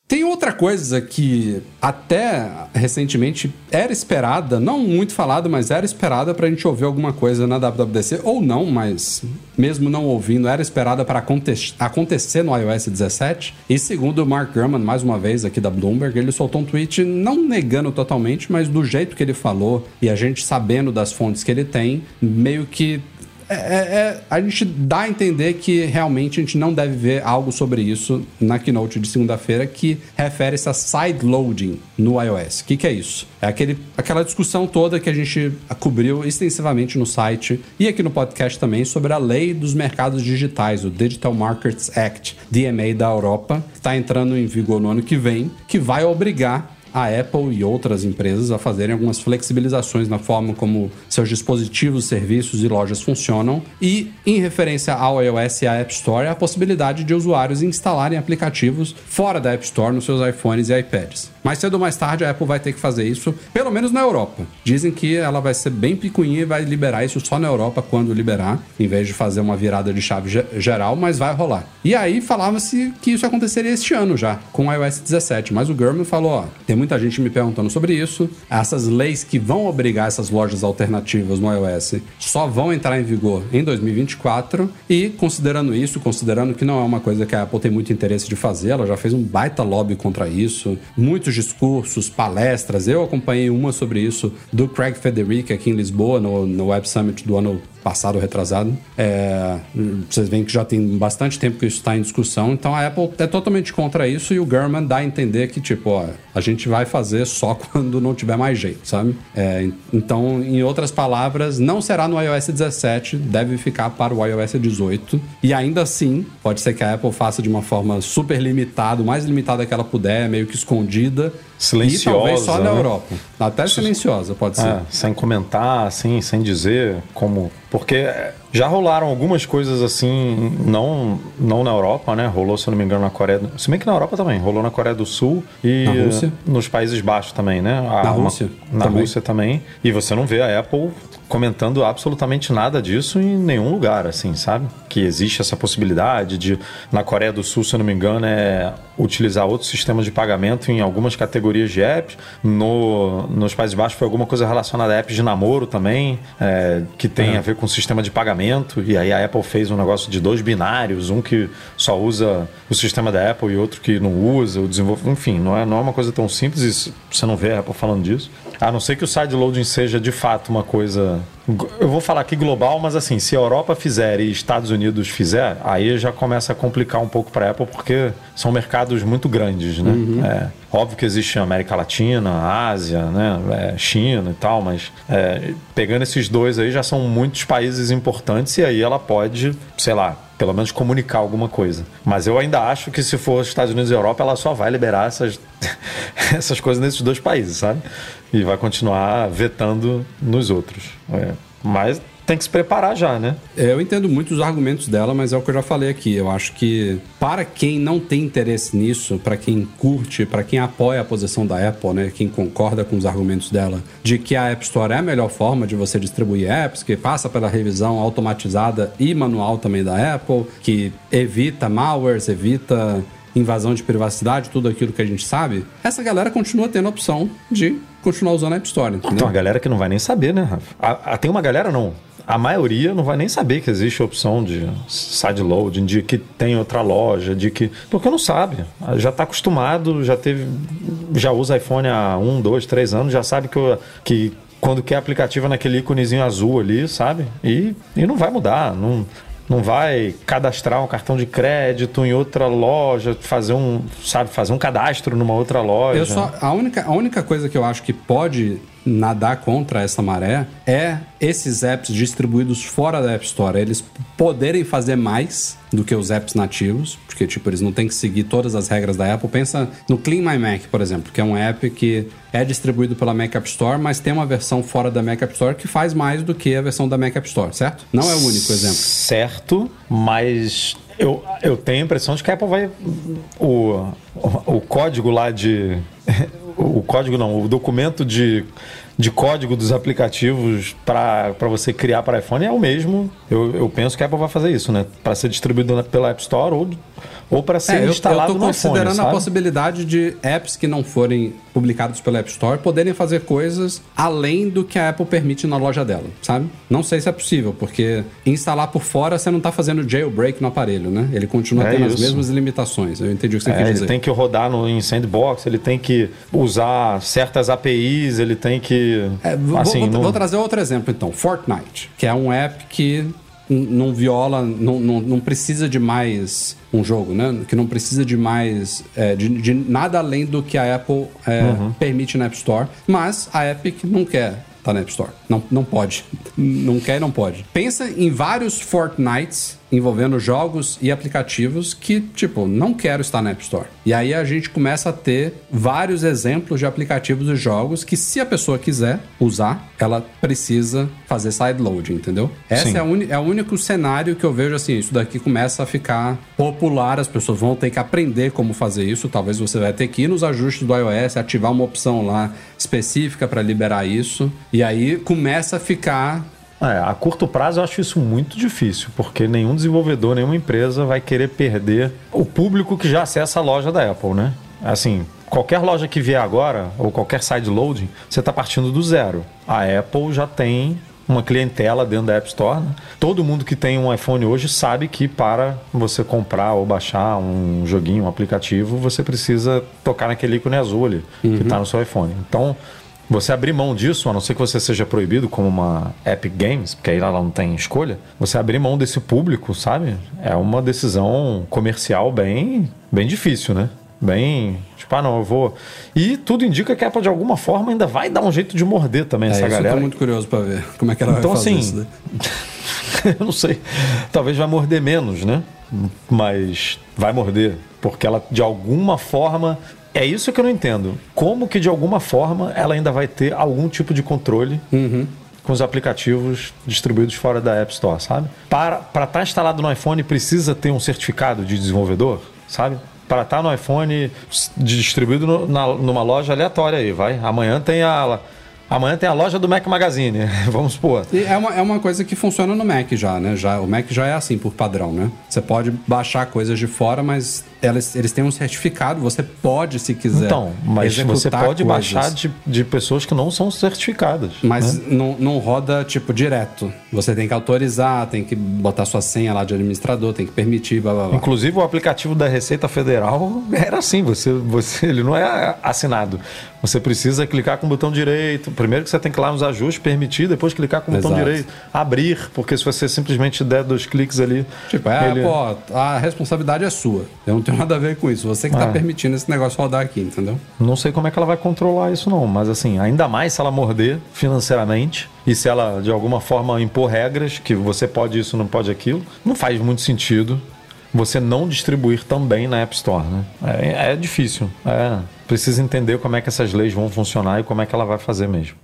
Tem outra coisa que até recentemente era esperada, não muito falada, mas era esperada pra gente ouvir alguma coisa na WWDC, ou não, mas mesmo não ouvindo, era esperada para aconte- acontecer no iOS 17. E segundo o Mark Gurman, mais uma vez aqui da Bloomberg, ele soltou um tweet não negando totalmente, mas do jeito que ele falou e a gente sabendo das fontes que ele tem, meio que é, é- é- a gente dá a entender que realmente a gente não deve ver algo sobre isso na keynote de segunda-feira que refere-se a sideloading no iOS. O que, que é isso? É aquele, aquela discussão toda que a gente cobriu extensivamente no site e aqui no podcast também sobre a lei dos mercados digitais, o Digital Markets Act, DMA da Europa, que está entrando em vigor no ano que vem, que vai obrigar a Apple e outras empresas a fazerem algumas flexibilizações na forma como seus dispositivos, serviços e lojas funcionam e, em referência ao iOS e à App Store, a possibilidade de usuários instalarem aplicativos fora da App Store nos seus iPhones e iPads. Mais cedo ou mais tarde a Apple vai ter que fazer isso, pelo menos na Europa. Dizem que ela vai ser bem picuinha e vai liberar isso só na Europa quando liberar, em vez de fazer uma virada de chave ge- geral, mas vai rolar. E aí falava-se que isso aconteceria este ano já, com o iOS 17, mas o Gurman falou, ó, tem muita gente me perguntando sobre isso, essas leis que vão obrigar essas lojas alternativas no iOS só vão entrar em vigor em 2024 e considerando isso, considerando que não é uma coisa que a Apple tem muito interesse de fazer, ela já fez um baita lobby contra isso, muitos discursos, palestras, eu acompanhei uma sobre isso do Craig Federici aqui em Lisboa, no, no Web Summit do ano passado, retrasado. É, vocês veem que já tem bastante tempo que isso está em discussão, então a Apple é totalmente contra isso e o Gurman dá a entender que, tipo, ó, a gente vai fazer só quando não tiver mais jeito, sabe? É, então, em outras palavras, não será no iOS 17, deve ficar para o iOS 18. E ainda assim, pode ser que a Apple faça de uma forma super limitada, o mais limitada que ela puder, meio que escondida. Silenciosa, E talvez só na né? Europa. Até silenciosa, pode ser. É, sem comentar, assim, sem dizer como. Porque já rolaram algumas coisas assim, não, não na Europa, né? Rolou, se eu não me engano, na Coreia do Se bem que na Europa também, rolou na Coreia do Sul e Na Rússia. nos Países Baixos também, né? A- Na Rússia Na também. Rússia também. E você não vê a Apple comentando absolutamente nada disso em nenhum lugar, assim, sabe? Que existe essa possibilidade de, na Coreia do Sul, se eu não me engano, é utilizar outros sistemas de pagamento em algumas categorias de apps. No, nos Países Baixos foi alguma coisa relacionada a apps de namoro também, é, que tem a ver com sistema de pagamento e aí a Apple fez um negócio de dois binários, um que só usa o sistema da Apple e outro que não usa, o desenvolve... enfim, não é, não é uma coisa tão simples, e você não vê a Apple falando disso. A não ser que o sideloading seja de fato uma coisa. Eu vou falar aqui global, mas assim, se a Europa fizer e Estados Unidos fizer, aí já começa a complicar um pouco para a Apple, porque são mercados muito grandes, né? Uhum. É, óbvio que existe América Latina, Ásia, né? É, China e tal, mas é, pegando esses dois aí já são muitos países importantes e aí ela pode, sei lá, pelo menos comunicar alguma coisa. Mas eu ainda acho que se for Estados Unidos e Europa, ela só vai liberar essas, essas coisas nesses dois países, sabe? E vai continuar vetando nos outros. É. Mas tem que se preparar já, né? É, eu entendo muito os argumentos dela, mas é o que eu já falei aqui. Eu acho que para quem não tem interesse nisso, para quem curte, para quem apoia a posição da Apple, né, quem concorda com os argumentos dela, de que a App Store é a melhor forma de você distribuir apps, que passa pela revisão automatizada e manual também da Apple, que evita malwares, evita invasão de privacidade, tudo aquilo que a gente sabe, essa galera continua tendo a opção de continuar usando a App Store. Entendeu? Tem uma galera que não vai nem saber, né, Rafa? A, a, tem uma galera, não a maioria não vai nem saber que existe a opção de side loading, de que tem outra loja, de que. Porque não sabe. Já está acostumado, já teve. Já usa iPhone há um, dois, três anos, já sabe que, que quando quer aplicativo é naquele íconezinho azul ali, sabe? E, e não vai mudar. Não, não vai cadastrar um cartão de crédito em outra loja, fazer um, sabe, fazer um cadastro numa outra loja. Eu só, a única, a única coisa que eu acho que pode nadar contra essa maré é esses apps distribuídos fora da App Store, eles poderem fazer mais do que os apps nativos, porque tipo, eles não têm que seguir todas as regras da Apple. Pensa no Clean My Mac, por exemplo, que é um app que é distribuído pela Mac App Store, mas tem uma versão fora da Mac App Store que faz mais do que a versão da Mac App Store, certo? Não é o único exemplo. Certo, mas eu, eu tenho a impressão de que a Apple vai. O, o, o código lá de. O código não, o documento de de código dos aplicativos para você criar para iPhone é o mesmo. Eu, eu penso que a Apple vai fazer isso, né? Para ser distribuído pela App Store ou, ou para ser é, instalado eu, eu tô considerando a possibilidade de apps que não forem publicados pela App Store poderem fazer coisas além do que a Apple permite na loja dela, sabe? Não sei se é possível, porque instalar por fora você não está fazendo jailbreak no aparelho, né? Ele continua é tendo isso. as mesmas limitações. Eu entendi o que você é, quis dizer. Ele tem que rodar no, em sandbox, ele tem que usar certas APIs, ele tem que é, vou, assim, vou, não... vou, trazer outro exemplo então. Fortnite, que é um app que não viola, não, não, não, precisa de mais um jogo, né? Que não precisa de mais, é, de, de, nada além do que a Apple é, uhum. permite na App Store, mas a Epic não quer tá na App Store. Não, não pode. Não quer e não pode. Pensa em vários Fortnites envolvendo jogos e aplicativos que, tipo, não quero estar na App Store. E aí a gente começa a ter vários exemplos de aplicativos e jogos que, se a pessoa quiser usar, ela precisa fazer sideload, entendeu? Esse é, é, o único cenário que eu vejo assim, isso daqui começa a ficar popular, as pessoas vão ter que aprender como fazer isso, talvez você vai ter que ir nos ajustes do iOS, ativar uma opção lá específica para liberar isso, e aí começa a ficar é, a curto prazo eu acho isso muito difícil, porque nenhum desenvolvedor, nenhuma empresa vai querer perder o público que já acessa a loja da Apple, né? Assim, qualquer loja que vier agora, ou qualquer side loading, você está partindo do zero. A Apple já tem uma clientela dentro da App Store. Né? Todo mundo que tem um iPhone hoje sabe que para você comprar ou baixar um joguinho, um aplicativo, você precisa tocar naquele ícone azul ali uhum. que está no seu iPhone. Então, você abrir mão disso, a não ser que você seja proibido como uma Epic Games, porque aí ela não tem escolha, você abrir mão desse público, sabe? É uma decisão comercial bem, bem difícil, né? Bem, tipo, ah, não, eu vou. E tudo indica que a Apple, de alguma forma, ainda vai dar um jeito de morder também é, essa galera. Eu tô muito curioso para ver como é que ela então, vai fazer assim, isso, né? eu não sei. Talvez vai morder menos, né? Mas vai morder. Porque ela, de alguma forma, é isso que eu não entendo. Como que de alguma forma ela ainda vai ter algum tipo de controle uhum. com os aplicativos distribuídos fora da App Store, sabe? Para estar tá instalado no iPhone precisa ter um certificado de desenvolvedor, sabe? Para estar tá no iPhone distribuído no, na, numa loja aleatória aí, vai. Amanhã tem a Amanhã tem a loja do Mac Magazine, vamos supor. E é uma, é uma coisa que funciona no Mac já, né? Já, o Mac já é assim por padrão, né? Você pode baixar coisas de fora, mas elas, eles têm um certificado, você pode, se quiser. Então, mas você pode coisas. baixar de, de pessoas que não são certificadas. Mas né? não, não roda, tipo, direto. Você tem que autorizar, tem que botar sua senha lá de administrador, tem que permitir, blá blá blá. Inclusive o aplicativo da Receita Federal era assim, você, você, ele não é assinado. Você precisa clicar com o botão direito. Primeiro que você tem que ir lá nos ajustes, permitir, depois clicar com o botão Exato. direito, abrir, porque se você simplesmente der dois cliques ali. Tipo, é, ele- pô, a responsabilidade é sua. Eu não tenho nada a ver com isso. Você que tá Ah. permitindo esse negócio rodar aqui, entendeu? Não sei como é que ela vai controlar isso, não. Mas assim, ainda mais se ela morder financeiramente e se ela de alguma forma impor regras que você pode isso, não pode aquilo, não faz muito sentido você não distribuir também na App Store, né? É, é difícil. É, precisa entender como é que essas leis vão funcionar e como é que ela vai fazer mesmo.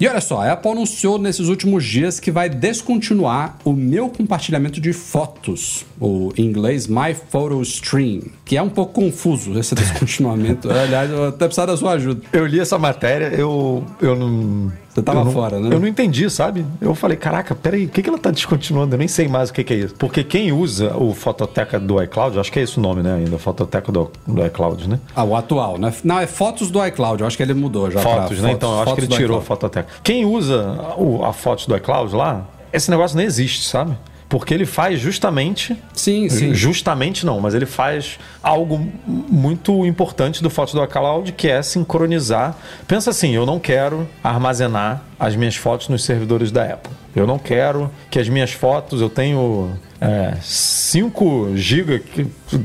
E olha só, a Apple anunciou nesses últimos dias que vai descontinuar o meu compartilhamento de fotos, o em inglês My Photo Stream, que é um pouco confuso esse descontinuamento. Aliás, eu até precisava da sua ajuda. Eu li essa matéria, eu, eu não. Você tava eu não- fora, né? Eu não entendi, sabe? Eu falei, caraca, peraí, o que, que ela tá descontinuando? Eu nem sei mais o que, que é isso. Porque quem usa o Fototeca do iCloud, acho que é esse o nome, né? Ainda, Fototeca do, do iCloud, né? Ah, o atual, né? Não, é fotos do iCloud. Eu acho que ele mudou já. pra Fotos, né? Então, eu acho que fotos ele tirou a. Fototeca. Quem usa o- a foto do iCloud lá, esse negócio nem existe, sabe? Porque ele faz justamente. Sim, sim. Justamente não, mas ele faz algo muito importante do foto do iCloud, que é sincronizar. Pensa assim, eu não quero armazenar as minhas fotos nos servidores da Apple. Eu não quero que as minhas fotos, eu tenho é, 5 GB,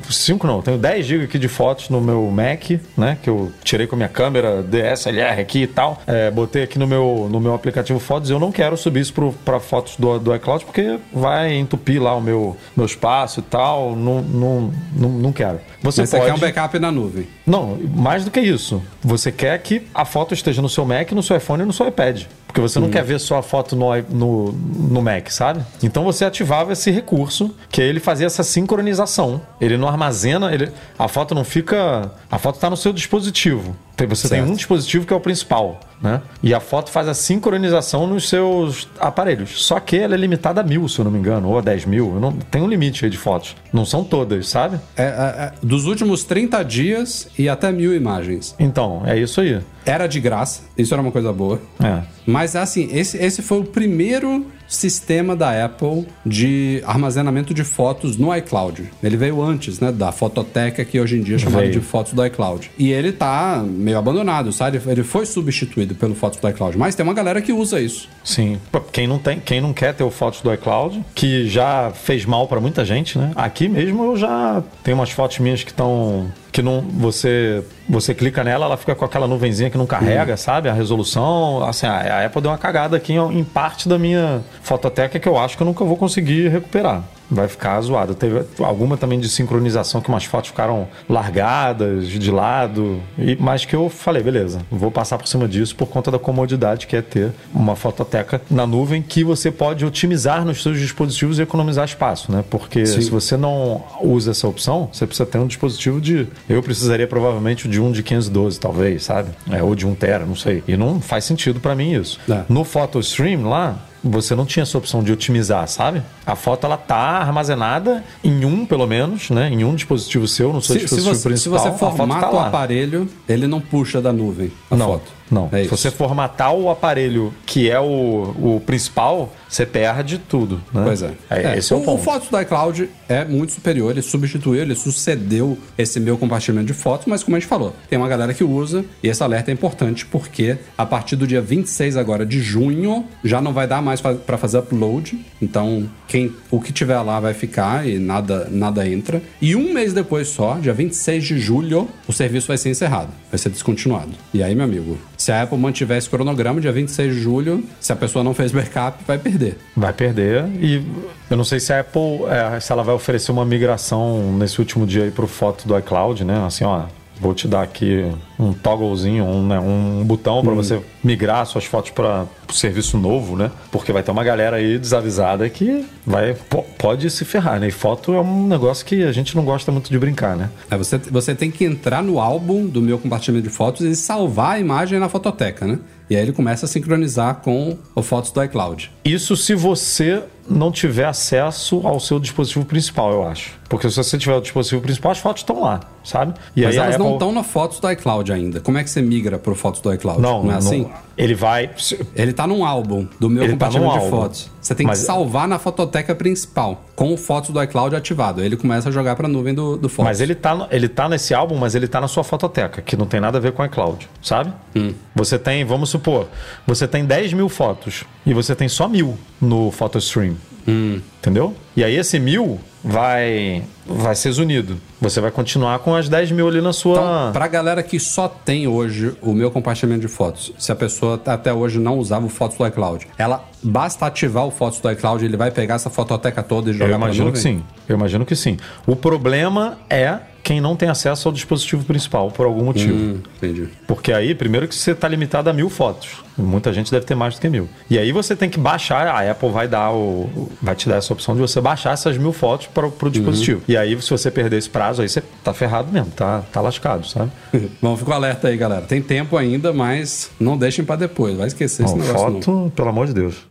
5 não, tenho 10 GB aqui de fotos no meu Mac, né? Que eu tirei com a minha câmera DSLR aqui e tal. É, botei aqui no meu, no meu aplicativo Fotos. Eu não quero subir isso para fotos do, do iCloud porque vai entupir lá o meu, meu espaço e tal. Não, não, não, não quero. Você você pode. quer um backup na nuvem. Não, mais do que isso. Você quer que a foto esteja no seu Mac, no seu iPhone e no seu iPad. Porque você não quer ver só a foto no, no, no Mac, sabe? Então você ativava esse recurso, que aí ele fazia essa sincronização. Ele não armazena, ele, a foto não fica. A foto está no seu dispositivo. Tem- Você tem Certo. um dispositivo que é o principal, né? E a foto faz a sincronização nos seus aparelhos. Só que ela é limitada a mil, se eu não me engano, ou a 10 mil. Não, tem um limite aí de fotos. Não são todas, sabe? É, é, é, dos últimos 30 dias e até mil imagens. Então, é isso aí. Era de graça, isso era uma coisa boa. É. Mas assim, esse, esse foi o primeiro sistema da Apple de armazenamento de fotos no iCloud. Ele veio antes, né, da fototeca que hoje em dia é chamada Veio. de fotos do iCloud. E ele tá meio abandonado, sabe? Ele foi substituído pelo fotos do iCloud, mas tem uma galera que usa isso. Sim. Quem não, tem, quem não quer ter o fotos do iCloud, que já fez mal pra muita gente, né? Aqui mesmo eu já tenho umas fotos minhas que estão. Que não. Você. Você clica nela, ela fica com aquela nuvenzinha que não carrega, sabe? A resolução. Assim, a, a Apple deu uma cagada aqui em, em parte da minha fototeca que eu acho que eu nunca vou conseguir recuperar. Vai ficar zoado. Teve alguma também de sincronização que umas fotos ficaram largadas de lado. E, mas que eu falei, beleza, vou passar por cima disso por conta da comodidade que é ter uma fototeca na nuvem que você pode otimizar nos seus dispositivos e economizar espaço, né? Porque Sim. se você não usa essa opção, você precisa ter um dispositivo de. Eu precisaria provavelmente de um de 512, talvez, sabe? É, ou de 1 tera, não sei. E não faz sentido pra mim isso. É. No PhotoStream lá, você não tinha essa opção de otimizar, sabe? A foto ela tá armazenada em um, pelo menos, né? Em um dispositivo seu, no seu Se, se dispositivo você, se principal. você a foto formata tá o lá. aparelho, ele não puxa da nuvem a não, foto. Não. É Se isso. você formatar o aparelho que é o, o principal, você perde tudo. Né? Pois é. É, Esse é o, o, ponto. o Fotos do iCloud é muito superior, ele substituiu, ele sucedeu esse meu compartilhamento de fotos, mas como a gente falou, tem uma galera que usa e esse alerta é importante porque a partir do dia 26 agora de junho já não vai dar mais para fazer upload, então quem o que tiver lá vai ficar e nada nada entra. E um mês depois só, dia 26 de julho, o serviço vai ser encerrado, vai ser descontinuado. E aí, meu amigo, se a Apple mantiver esse cronograma, dia 26 de julho, se a pessoa não fez backup, vai perder. Vai perder. E eu não sei se a Apple, é, se ela vai oferecer uma migração nesse último dia aí pro foto do iCloud, né? Assim, ó, vou te dar aqui um togglezinho, um, né, um botão para você migrar suas fotos para o serviço novo, né? Porque vai ter uma galera aí desavisada que vai po- pode se ferrar, né? E foto é um negócio que a gente não gosta muito de brincar, né? É, você, você tem que entrar no álbum do meu compartilhamento de fotos e salvar a imagem na fototeca, né? E aí ele começa a sincronizar com o Fotos do iCloud. Isso se você não tiver acesso ao seu dispositivo principal, eu acho. Porque se você tiver o dispositivo principal, as fotos estão lá, sabe? E Mas elas Apple... não estão na Fotos do iCloud ainda. Como é que você migra para Fotos do iCloud? Não, não é assim? Não. Ele vai. Ele tá num álbum do meu Ele compartilhamento tá de álbum. fotos. Você tem Mas... que salvar na fototeca principal, com o Fotos do iCloud ativado. Ele começa a jogar para a nuvem do, do Fotos. Mas ele tá, ele tá nesse álbum, mas ele tá na sua fototeca, que não tem nada a ver com o iCloud, sabe? Hum. Você tem, vamos supor, você tem 10 mil fotos e você tem só mil no PhotoStream. Hum. Entendeu? E aí esse mil vai vai ser zunido. Você vai continuar com as 10 mil ali na sua. Então, pra galera que só tem hoje o meu compartilhamento de fotos, se a pessoa até hoje não usava o Fotos do iCloud, ela basta ativar o Fotos do iCloud, ele vai pegar essa fototeca toda e jogar Eu imagino que sim. Eu imagino que sim. O problema é quem não tem acesso ao dispositivo principal por algum motivo. Hum, entendi. Porque aí, primeiro que você está limitado a mil fotos. Muita gente deve ter mais do que mil. E aí você tem que baixar, a Apple vai dar o. vai te dar essa opção de você baixar essas mil fotos para o dispositivo. Uhum. E aí, se você perder esse prazo, aí você tá ferrado mesmo, tá, tá lascado, sabe? Bom, fico alerta aí, galera. Tem tempo ainda, mas não deixem para depois. Vai esquecer Bom, esse negócio. Foto, não. pelo amor de Deus.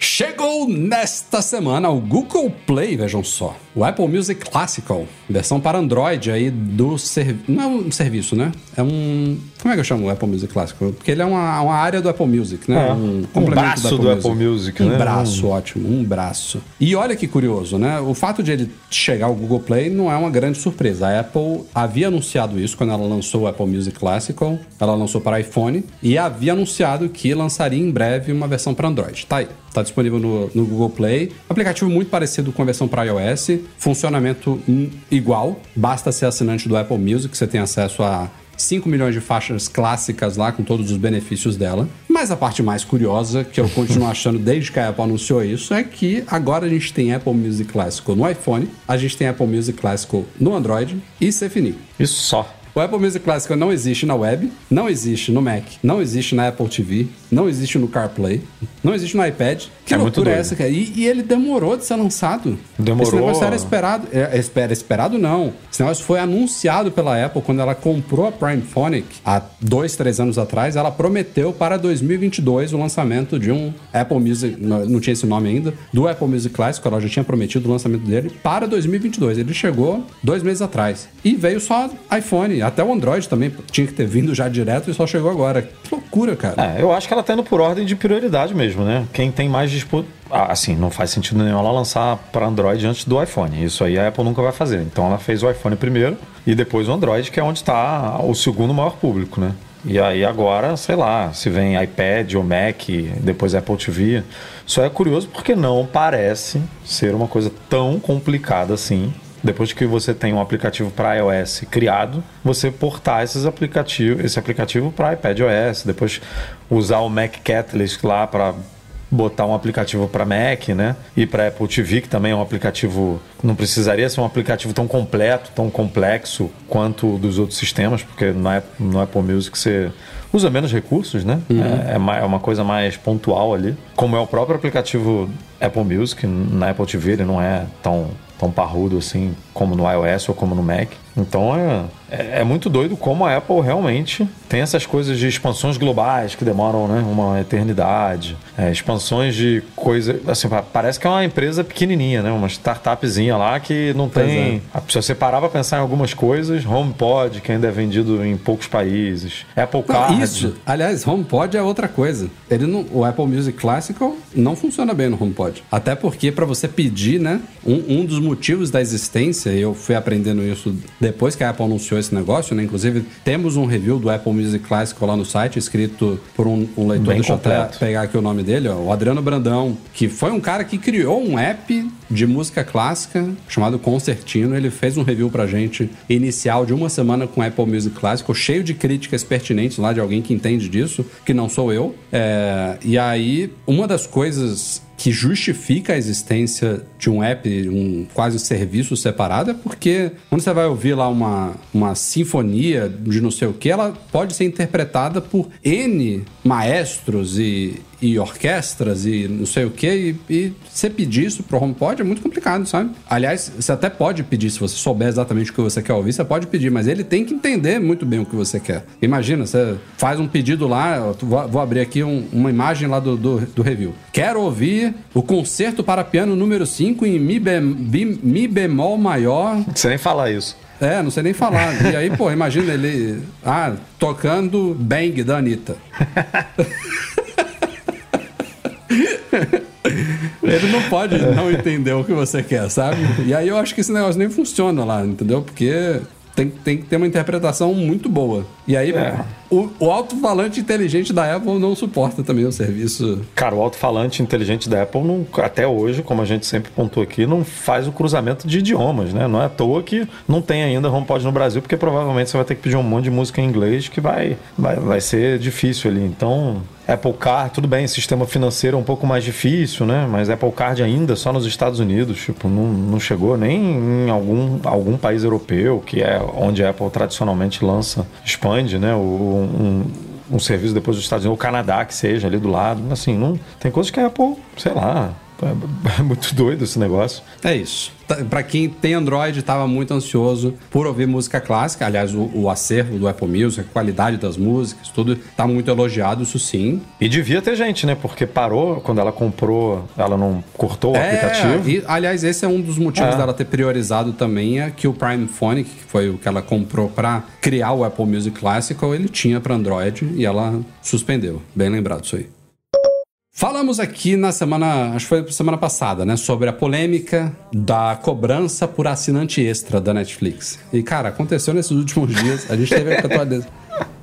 Chegou nesta semana o Google Play, vejam só. O Apple Music Classical, versão para Android aí do serviço. Não é um serviço, né? É um. Como é que eu chamo o Apple Music Classical? Porque ele é uma, uma área do Apple Music, né? É, um complemento um braço do Apple, do Music. Apple Music. Um né? braço, um... ótimo, um braço. E olha que curioso, né? O fato de ele chegar ao Google Play não é uma grande surpresa. A Apple havia anunciado isso quando ela lançou o Apple Music Classical. Ela lançou para iPhone e havia anunciado que lançaria em breve uma versão para Android. Tá aí. Está disponível no, no, Google Play. Aplicativo muito parecido com a versão para iOS. Funcionamento igual. Basta ser assinante do Apple Music, você tem acesso a 5 milhões de faixas clássicas lá com todos os benefícios dela. Mas a parte mais curiosa, que eu continuo achando desde que a Apple anunciou isso, é que agora a gente tem Apple Music Classical no iPhone, a gente tem Apple Music Classical no Android e Symfony. Isso só. O Apple Music Classical não existe na web, não existe no Mac, não existe na Apple TV, não existe no CarPlay, não existe no iPad. Que é loucura é essa, cara? E, e, ele demorou de ser lançado. Demorou. Esse negócio era esperado. É, espera, esperado não. Esse negócio foi anunciado pela Apple quando ela comprou a Prime Phonic há dois, três anos atrás. Ela prometeu para 2022 o lançamento de um Apple Music, não, não tinha esse nome ainda, do Apple Music Classical. Ela já tinha prometido o lançamento dele para 2022. Ele chegou dois meses atrás. E veio só iPhone até o Android também tinha que ter vindo já direto e só chegou agora. Que loucura, cara. É, eu acho que ela tá indo por ordem de prioridade mesmo, né? Quem tem mais disponível. Ah, assim, não faz sentido nenhum ela lançar para Android antes do iPhone. Isso aí a Apple nunca vai fazer. Então ela fez o iPhone primeiro e depois o Android, que é onde está o segundo maior público, né? E aí agora, sei lá, se vem iPad ou Mac, depois Apple TV. Só é curioso porque não parece ser uma coisa tão complicada assim depois que você tem um aplicativo para iOS criado, você portar esses aplicativos, esse aplicativo para iPadOS, depois usar o Mac Catalyst lá para botar um aplicativo para Mac, né? E para Apple TV, que também é um aplicativo, não precisaria ser um aplicativo tão completo, tão complexo quanto dos outros sistemas, porque no Apple, no Apple Music você usa menos recursos, né? Uhum. É, é, uma coisa mais pontual ali. Como é o próprio aplicativo Apple Music, na Apple TV ele não é tão tão parrudo assim como no iOS ou como no Mac. Então é, é, é, muito doido como a Apple realmente tem essas coisas de expansões globais que demoram né, uma eternidade, é, expansões de coisa. Assim, parece que é uma empresa pequenininha, né, uma startupzinha lá que não tem. É. Se você parar para pensar em algumas coisas, HomePod, que ainda é vendido em poucos países, Apple Card. Isso, aliás, HomePod é outra coisa. Ele não, o Apple Music Classical não funciona bem no HomePod. Até porque para você pedir, né, um, um dos motivos da existência, eu fui aprendendo isso depois que a Apple anunciou esse negócio, né? Inclusive, temos um review do Apple Music Classic lá no site, escrito por um, um leitor. Bem Deixa completo. eu até pegar aqui o nome dele, ó, o Adriano Brandão, que foi um cara que criou um app de música clássica chamado Concertino. Ele fez um review pra gente inicial de uma semana com Apple Music Classical, cheio de críticas pertinentes lá de alguém que entende disso, que não sou eu. É, e aí, uma das coisas que justifica a existência de um app, um quase serviço separado, é porque quando você vai ouvir lá uma, uma sinfonia de não sei o que, ela pode ser interpretada por N maestros e, e orquestras e não sei o que, e, você pedir isso pro HomePod é muito complicado, sabe? Aliás, você até pode pedir, se você souber exatamente o que você quer ouvir, você pode pedir, mas ele tem que entender muito bem o que você quer. Imagina, você faz um pedido lá, vou, abrir aqui um, uma imagem lá do, do, do, review. Quero ouvir o concerto para piano número 5 em Mi, bem, Mi bemol maior. Não sei nem falar isso. É, não sei nem falar. E aí, pô, imagina ele. Ah, tocando Bang da Anitta. Ele não pode não entender o que você quer, sabe? E aí eu acho que esse negócio nem funciona lá, entendeu? Porque tem, tem que ter uma interpretação muito boa. E aí, é. o, o alto-falante inteligente da Apple não suporta também o serviço. Cara, o alto-falante inteligente da Apple, não, até hoje, como a gente sempre pontuou aqui, não faz o cruzamento de idiomas, né? Não é à toa que não tem ainda HomePod no Brasil, porque provavelmente você vai ter que pedir um monte de música em inglês que vai, vai, vai ser difícil ali. Então, Apple Car, tudo bem, sistema financeiro é um pouco mais difícil, né? Mas Apple Card ainda só nos Estados Unidos, tipo, não, não chegou nem em algum, algum país europeu, que é onde a Apple tradicionalmente lança, né? O, um, um serviço depois dos Estados Unidos, ou Canadá que seja ali do lado. Assim, não tem coisas que a Apple, sei lá, é muito doido esse negócio. É isso. Tá, para quem tem Android, estava muito ansioso por ouvir música clássica. Aliás, o, o, acervo do Apple Music, a qualidade das músicas, tudo tá muito elogiado, isso sim. E devia ter gente, né? Porque parou quando ela comprou, ela não cortou o é, aplicativo. E, aliás, esse é um dos motivos é. dela ter priorizado também é que o Prime Phone, que foi o que ela comprou para criar o Apple Music Classical, ele tinha para Android e ela suspendeu. Bem lembrado isso aí. Falamos aqui na semana, acho que foi semana passada, né, sobre a polêmica da cobrança por assinante extra da Netflix. E, cara, aconteceu nesses últimos dias, a gente teve a atualização.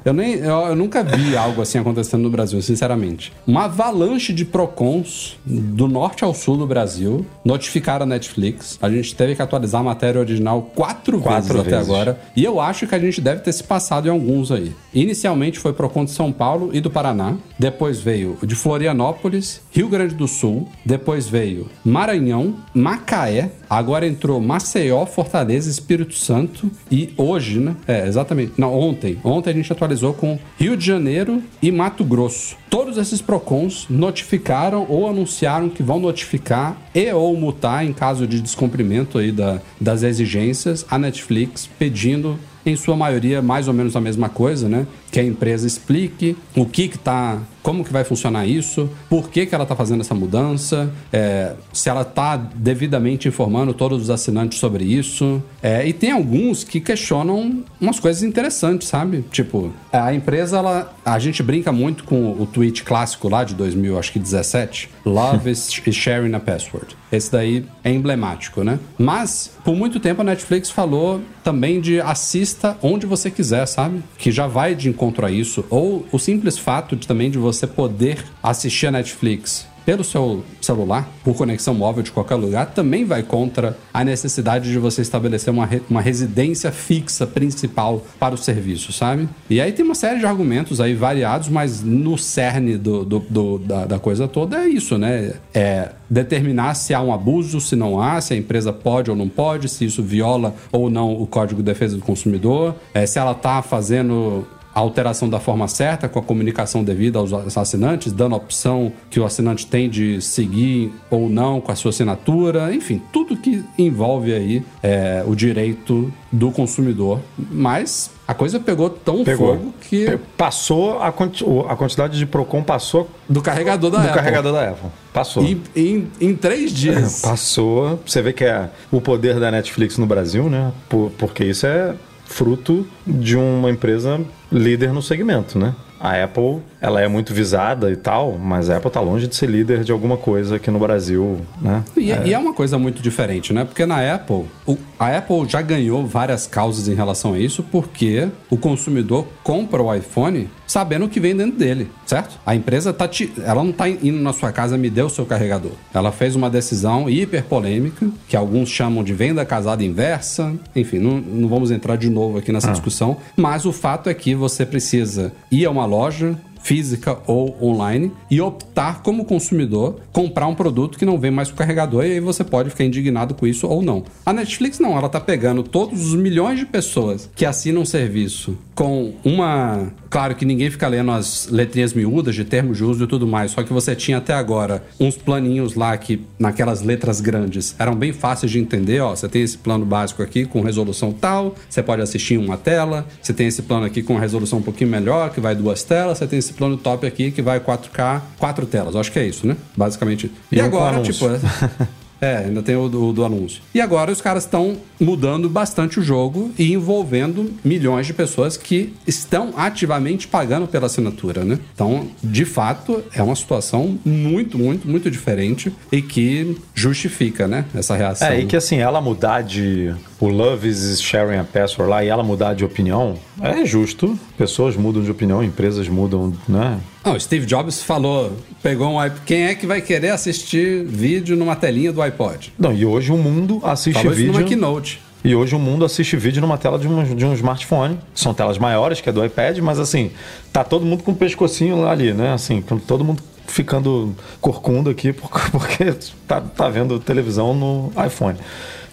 Eu, nem, eu, eu, nunca vi algo assim acontecendo no Brasil, sinceramente. Uma avalanche de PROCONs do norte ao sul do Brasil notificaram a Netflix. A gente teve que atualizar a matéria original quatro, quatro vezes, vezes, até agora. E eu acho que a gente deve ter se passado em alguns aí. Inicialmente foi PROCON de São Paulo e do Paraná. Depois veio de Florianópolis, Rio Grande do Sul. Depois veio Maranhão, Macaé. Agora entrou Maceió, Fortaleza, Espírito Santo. E hoje, né? É, exatamente. Não, ontem. Ontem a gente atualizou com Rio de Janeiro e Mato Grosso. Todos esses PROCONs notificaram ou anunciaram que vão notificar e ou multar em caso de descumprimento aí da, das exigências a Netflix pedindo em sua maioria mais ou menos a mesma coisa, né? Que a empresa explique o que que tá, como que vai funcionar isso, por que que ela está fazendo essa mudança, é, se ela está devidamente informando todos os assinantes sobre isso. É, e tem alguns que questionam umas coisas interessantes, sabe? Tipo, a empresa, ela, a gente brinca muito com o tweet clássico lá de 2000, acho que 17, Love is sharing a password. Esse daí é emblemático, né? Mas, por muito tempo, a Netflix falou também de assista onde você quiser, sabe? Que já vai de encontro a isso. Ou o simples fato de também de você poder assistir a Netflix pelo seu celular, por conexão móvel de qualquer lugar, também vai contra a necessidade de você estabelecer uma, re uma residência fixa principal para o serviço, sabe? E aí tem uma série de argumentos aí variados, mas no cerne do, do, do da, da, coisa toda é isso, né? É determinar se há um abuso, se não há, se a empresa pode ou não pode, se isso viola ou não o Código de Defesa do Consumidor, é, se ela está fazendo a alteração da forma certa, com a comunicação devida aos assinantes, dando a opção que o assinante tem de seguir ou não com a sua assinatura, enfim, tudo que envolve aí é, o direito do consumidor. Mas a coisa pegou tão pegou. fogo que. Passou a, a quantidade de Procon passou. Do carregador da do Apple. carregador da Apple. Passou. Em, em, em três dias. passou. Você vê que é o poder da Netflix no Brasil, né? Por, porque isso é fruto de uma empresa líder no segmento, né? A Apple, ela é muito visada e tal, mas a Apple tá longe de ser líder de alguma coisa aqui no Brasil, né? E é, e é uma coisa muito diferente, né? Porque na Apple, o, a Apple já ganhou várias causas em relação a isso, porque o consumidor compra o iPhone sabendo o que vem dentro dele, certo? A empresa tá te, ela não tá indo na sua casa me deu o seu carregador. Ela fez uma decisão hiper polêmica, que alguns chamam de venda casada inversa. Enfim, não, não vamos entrar de novo aqui nessa ah. discussão, mas o fato é que você precisa ir a uma loja, física ou online e optar como consumidor comprar um produto que não vem mais com carregador e aí você pode ficar indignado com isso ou não. A Netflix não, ela tá pegando todos os milhões de pessoas que assinam um serviço com uma. Claro que ninguém fica lendo as letrinhas miúdas de termos de uso e tudo mais, só que você tinha até agora uns planinhos lá que, naquelas letras grandes, eram bem fáceis de entender. Ó, você tem esse plano básico aqui com resolução tal, você pode assistir em uma tela. Você tem esse plano aqui com resolução um pouquinho melhor, que vai duas telas. Você tem esse plano top aqui que vai 4K, quatro telas. Acho que é isso, né? Basicamente. E, E um agora, tipo. É, ainda tem o do, do anúncio. E agora os caras estão mudando bastante o jogo e envolvendo milhões de pessoas que estão ativamente pagando pela assinatura, né? Então, de fato, é uma situação muito, muito, muito diferente e que justifica, né? Essa reação. É, e que assim, ela mudar de. O Love is sharing a password lá e ela mudar de opinião, é justo. Pessoas mudam de opinião, empresas mudam, né? Não, o Steve Jobs falou, pegou um iPod. Quem é que vai querer assistir vídeo numa telinha do iPod? Não, e hoje o mundo assiste Falou isso vídeo. numa keynote. E hoje o mundo assiste vídeo numa tela de um, de um smartphone. São telas maiores que é do iPad, mas assim, tá todo mundo com o pescocinho lá ali, né? Assim, todo mundo ficando corcunda aqui por- porque tá, tá vendo televisão no iPhone.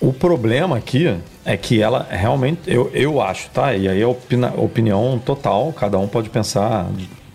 O problema aqui é que ela realmente, eu, eu acho, tá? E aí é opina- opinião total, cada um pode pensar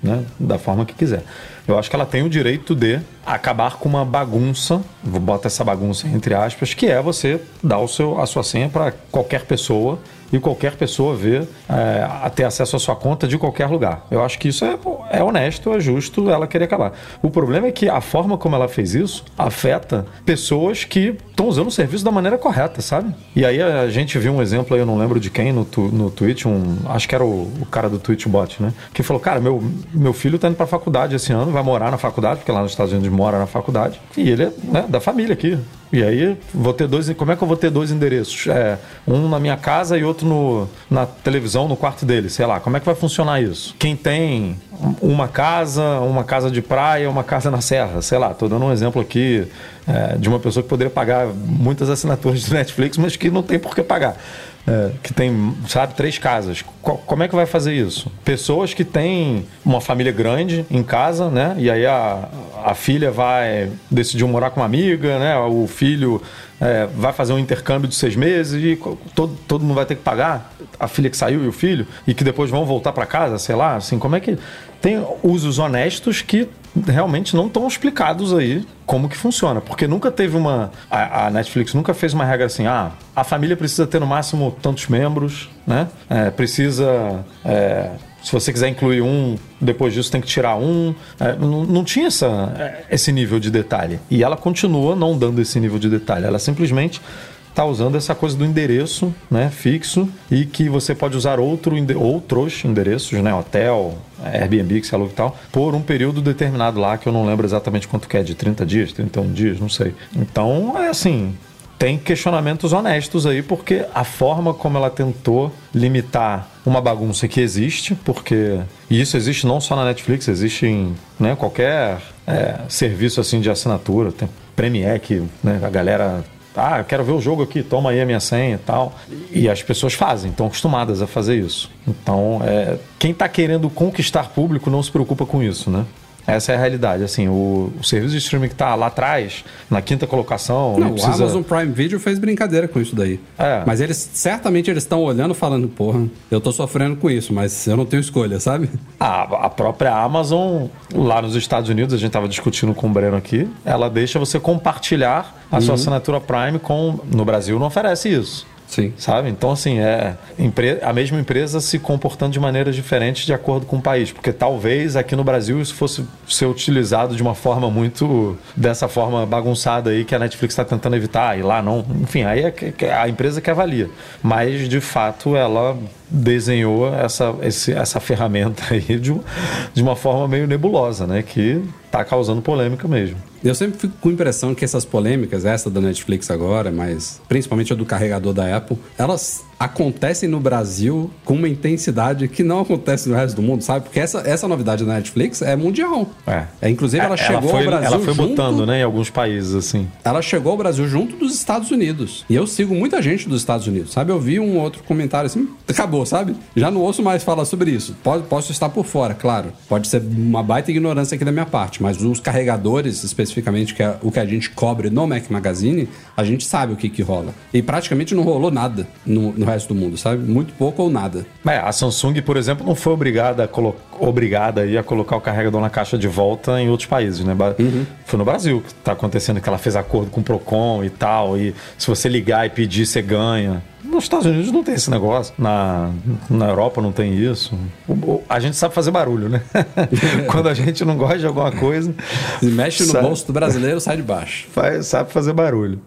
né, da forma que quiser. Eu acho que ela tem o direito de acabar com uma bagunça, vou botar essa bagunça entre aspas, que é você dar o seu, a sua senha para qualquer pessoa e qualquer pessoa ver, é, ter acesso à sua conta de qualquer lugar. Eu acho que isso é, é honesto, é justo ela querer acabar. O problema é que a forma como ela fez isso afeta pessoas que estão usando o serviço da maneira correta, sabe? E aí a gente viu um exemplo aí, eu não lembro de quem, no, tu, no Twitch, um, acho que era o, o cara do Twitch Bot, né? Que falou, cara, meu, meu filho tá indo pra faculdade esse ano, vai morar na faculdade, porque lá nos Estados Unidos mora na faculdade, e ele é né, da família aqui. E aí, vou ter dois. Como é que eu vou ter dois endereços? É, um na minha casa e outro no, na televisão, no quarto dele, sei lá. Como é que vai funcionar isso? Quem tem uma casa, uma casa de praia, uma casa na serra, sei lá. Tô dando um exemplo aqui é, de uma pessoa que poderia pagar muitas assinaturas de Netflix, mas que não tem por que pagar. É, que tem, sabe, três casas. Co- como é que vai fazer isso? Pessoas que têm uma família grande em casa, né? E aí a, a filha vai decidiu morar com uma amiga, né? O filho é, vai fazer um intercâmbio de seis meses e todo, todo mundo vai ter que pagar. A filha que saiu e o filho, e que depois vão voltar para casa, sei lá, assim, como é que. Tem usos honestos que realmente não estão explicados aí como que funciona. Porque nunca teve uma. A, a Netflix nunca fez uma regra assim, ah, a família precisa ter no máximo tantos membros, né? É, precisa. é, se você quiser incluir um, depois disso tem que tirar um. É, não, não tinha essa, é, esse nível de detalhe. E ela continua não dando esse nível de detalhe. Ela simplesmente está usando essa coisa do endereço né, fixo e que você pode usar outro, outros endereços, né, hotel, Airbnb, que se e tal, por um período determinado lá, que eu não lembro exatamente quanto que é, de 30 dias, 31 dias, não sei. Então, é assim, tem questionamentos honestos aí, porque a forma como ela tentou limitar uma bagunça que existe, porque e isso existe não só na Netflix, existe em né, qualquer é, serviço assim de assinatura, tem Premiere que né, a galera ah, eu quero ver o jogo aqui, toma aí a minha senha e tal. E as pessoas fazem, estão acostumadas a fazer isso. Então, é, quem está querendo conquistar público não se preocupa com isso, né? Essa é a realidade. Assim, o, o serviço de streaming que está lá atrás, na quinta colocação, Não, não, precisa... o Amazon Prime Video fez brincadeira com isso daí. É. Mas eles, certamente, eles estão olhando e falando, porra, eu tô sofrendo com isso, mas eu não tenho escolha, sabe? A, a própria Amazon, lá nos Estados Unidos, a gente estava discutindo com o Breno aqui, ela deixa você compartilhar a sua assinatura Prime com. No Brasil não oferece isso. Sim. Sabe? Então, assim, é a mesma empresa se comportando de maneiras diferentes de acordo com o país. Porque talvez aqui no Brasil isso fosse ser utilizado de uma forma muito. dessa forma bagunçada aí que a Netflix está tentando evitar. E lá não. Enfim, aí é a empresa que avalia. Mas, de fato, ela desenhou essa, esse- essa ferramenta aí de, de uma forma meio nebulosa, né? Que tá causando polêmica mesmo. Eu sempre fico com a impressão que essas polêmicas, essa da Netflix agora, mas principalmente a do carregador da Apple, elas acontecem no Brasil com uma intensidade que não acontece no resto do mundo, sabe? Porque essa, essa novidade da Netflix é mundial. É. inclusive, ela, chegou foi, ao Brasil Ela foi junto... botando, né? Em alguns países, assim. Ela chegou ao Brasil junto dos Estados Unidos. E eu sigo muita gente dos Estados Unidos, sabe? Eu vi um outro comentário assim, acabou, sabe? Já não ouço mais falar sobre isso. Pode, posso estar por fora, claro. Pode ser uma baita ignorância aqui da minha parte, mas os carregadores, especificamente, que é o que a gente cobre no Mac Magazine, a gente sabe o que que rola. E praticamente não rolou nada no, no resto do mundo, sabe? Muito pouco ou nada. É, a Samsung, por exemplo, não foi obrigada a, colo obrigada a colocar o carregador na caixa de volta em outros países, né? Uhum. Foi no Brasil que está acontecendo que ela fez acordo com o Procon e tal, e se você ligar e pedir, você ganha. Nos Estados Unidos não tem esse negócio. Na, na Europa não tem isso. A gente sabe fazer barulho, né? Quando a gente não gosta de alguma coisa. Se mexe no sabe, bolso do brasileiro, sai de baixo. Faz, sabe fazer barulho.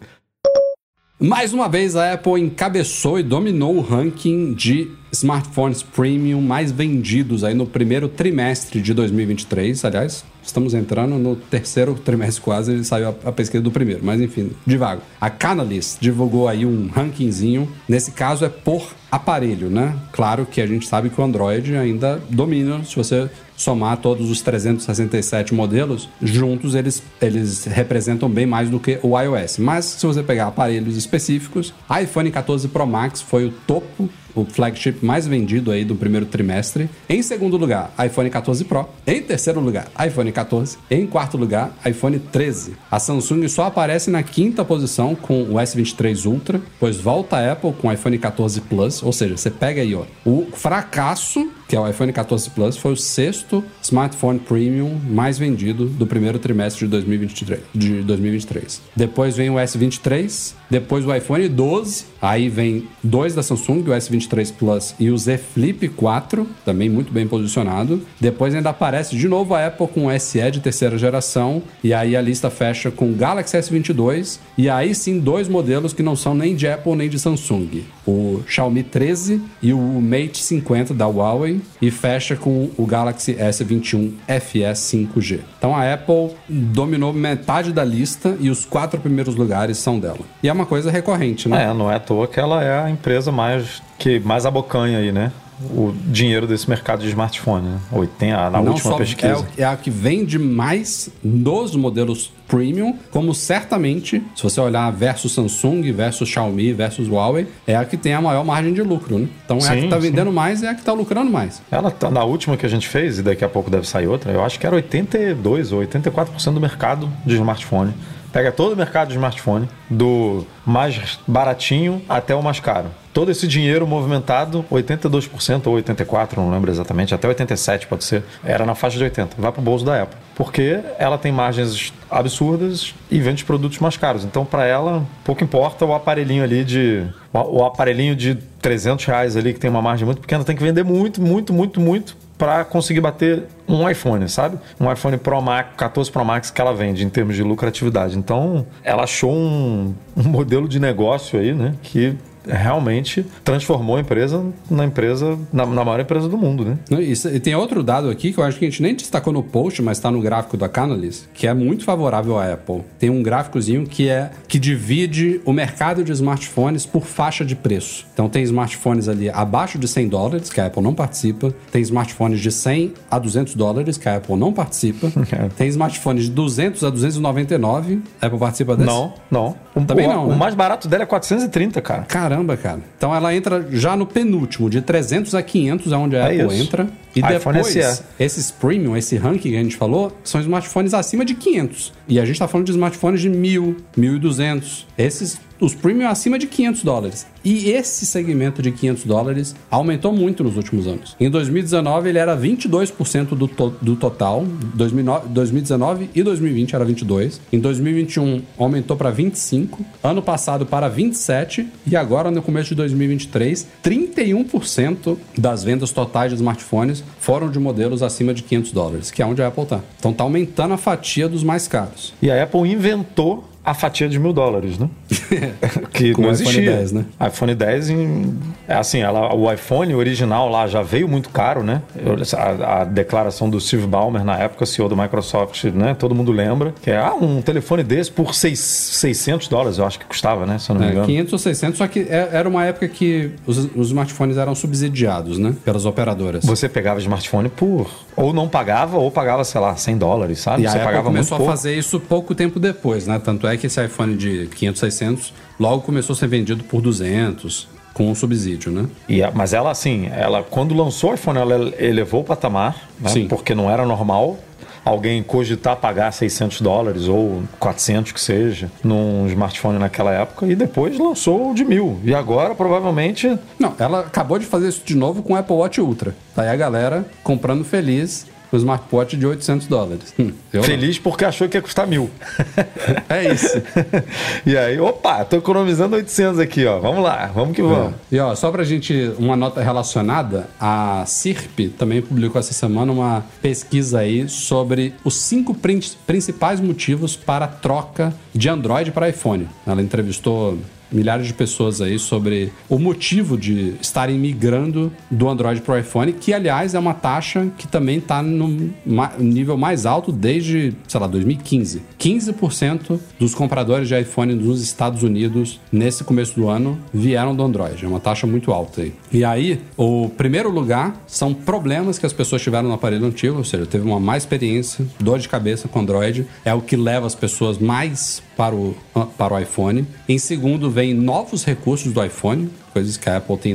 Mais uma vez, a Apple encabeçou e dominou o ranking de smartphones premium mais vendidos aí no primeiro trimestre de 2023. Aliás, estamos entrando no terceiro trimestre quase, saiu a, pesquisa do primeiro, mas enfim, devagar. A Canalys divulgou aí um rankingzinho, nesse caso é por aparelho, né? Claro que a gente sabe que o Android ainda domina, se você somar todos os 367 modelos, juntos eles, eles representam bem mais do que o iOS. Mas se você pegar aparelhos específicos, iPhone 14 Pro Max foi o topo o flagship mais vendido aí do primeiro trimestre. Em segundo lugar, iPhone 14 Pro. Em terceiro lugar, iPhone 14. Em quarto lugar, iPhone 13. A Samsung só aparece na quinta posição com o S23 Ultra, pois volta a Apple com o iPhone 14 Plus, ou seja, você pega aí, ó, o fracasso que é o iPhone 14 Plus, foi o sexto smartphone premium mais vendido do primeiro trimestre de 2023. De 2023. Depois vem o S23, depois o iPhone 12, aí vem dois da Samsung, o S23 Plus e o Z Flip 4, também muito bem posicionado. Depois ainda aparece de novo a Apple com o SE de terceira geração, e aí a lista fecha com o Galaxy S22, e aí sim dois modelos que não são nem de Apple nem de Samsung, o Xiaomi 13 e o Mate 50 da Huawei, e fecha com o Galaxy S21 FE 5G. Então a Apple dominou metade da lista e os quatro primeiros lugares são dela. E é uma coisa recorrente, né? É, não é à toa que ela é a empresa mais que mais abocanha aí, né? o dinheiro desse mercado de smartphone. Né? 80, na Não última pesquisa. É, é, a que vende mais nos modelos premium, como certamente, se você olhar versus Samsung, versus Xiaomi, versus Huawei, é a que tem a maior margem de lucro. Né? Então é sim, a que está vendendo mais e é a que está lucrando mais. Ela tá na última que a gente fez, e daqui a pouco deve sair outra, eu acho que era 82 ou 84% do mercado de smartphone. Pega todo o mercado de smartphone, do mais baratinho até o mais caro. Todo esse dinheiro movimentado, 82% ou 84%, não lembro exatamente, até 87% pode ser, era na faixa de 80%. Vai para o bolso da Apple. Porque ela tem margens absurdas e vende produtos mais caros. Então, para ela, pouco importa o aparelhinho ali de. O aparelhinho de 300 reais ali, que tem uma margem muito pequena, tem que vender muito, muito, muito, muito para conseguir bater um iPhone, sabe? Um iPhone Pro Max, 14 Pro Max que ela vende em termos de lucratividade. Então, ela achou um, um modelo de negócio aí, né? Que realmente transformou a empresa na empresa, na, na maior empresa do mundo, né? Isso, e tem outro dado aqui que eu acho que a gente nem destacou no post, mas está no gráfico da Canalys, que é muito favorável à Apple. Tem um gráficozinho que é que divide o mercado de smartphones por faixa de preço. Então tem smartphones ali abaixo de 100 dólares, que a Apple não participa. Tem smartphones de 100 a 200 dólares, que a Apple não participa. Tem smartphones de 200 a 299, a Apple participa desse? Não, não. O, Também o, não, né? O mais barato dela é 430, cara. Caramba. Caramba, cara. Então ela entra já no penúltimo, de 300 a 500 é onde a é Apple isso. entra. E iPhone depois, SE. esses premium, esse ranking que a gente falou, são smartphones acima de 500. E a gente tá falando de smartphones de 1.000, 1.200. Esses os premium acima de 500 dólares. E esse segmento de 500 dólares aumentou muito nos últimos anos. Em 2019 ele era 22% do, to do total, 2009, 2019 e 2020 era 22. Em 2021 aumentou para 25, ano passado para 27 e agora no começo de 2023 31% das vendas totais de smartphones foram de modelos acima de 500 dólares, que é onde a Apple está. Então está aumentando a fatia dos mais caros. E a Apple inventou a fatia de mil dólares, né? que Com não existia. iPhone 10, né? iPhone 10, em, é assim, ela, o iPhone original lá já veio muito caro, né? A, a, declaração do Steve Ballmer na época, CEO do Microsoft, né? Todo mundo lembra que é ah, um telefone desse por seis, 600 dólares, eu acho que custava, né? Se eu não me é, engano. 500 ou 600, só que é, era uma época que os, os smartphones eram subsidiados, né? Pelas operadoras. Você pegava smartphone por ou não pagava ou pagava, sei lá, 100 dólares, sabe? E Você a pagava começou a fazer isso pouco tempo depois, né? Tanto é que esse iPhone de 500, 600 logo começou a ser vendido por 200 com o subsídio, né? E mas ela, assim, ela quando lançou o iPhone, ela elevou o patamar, né? Sim. porque não era normal. alguém cogitar pagar 600 dólares ou 400 que seja num smartphone naquela época e depois lançou o de mil. E agora provavelmente. Não, ela acabou de fazer isso de novo com o Apple Watch Ultra. Tá aí a galera comprando feliz o smartwatch de 800 dólares. Hum, Feliz porque achou que ia custar mil. é isso. e aí, opa, tô economizando 800 aqui, ó. Vamos lá, vamos que vamos. É. E ó, só pra gente, uma nota relacionada, a CIRP também publicou essa semana uma pesquisa aí sobre os cinco principais motivos para a troca de Android para iPhone. Ela entrevistou milhares de pessoas aí sobre o motivo de estarem migrando do Android para o iPhone, que aliás é uma taxa que também está no nível mais alto desde, sei lá, 2015. 15% dos compradores de iPhone nos Estados Unidos nesse começo do ano vieram do Android. É uma taxa muito alta aí. E aí, o primeiro lugar são problemas que as pessoas tiveram no aparelho antigo, ou seja, teve uma má experiência, dor de cabeça com Android, é o que leva as pessoas mais para o, para o iPhone. Em segundo, vem novos recursos do iPhone, coisas que a Apple tem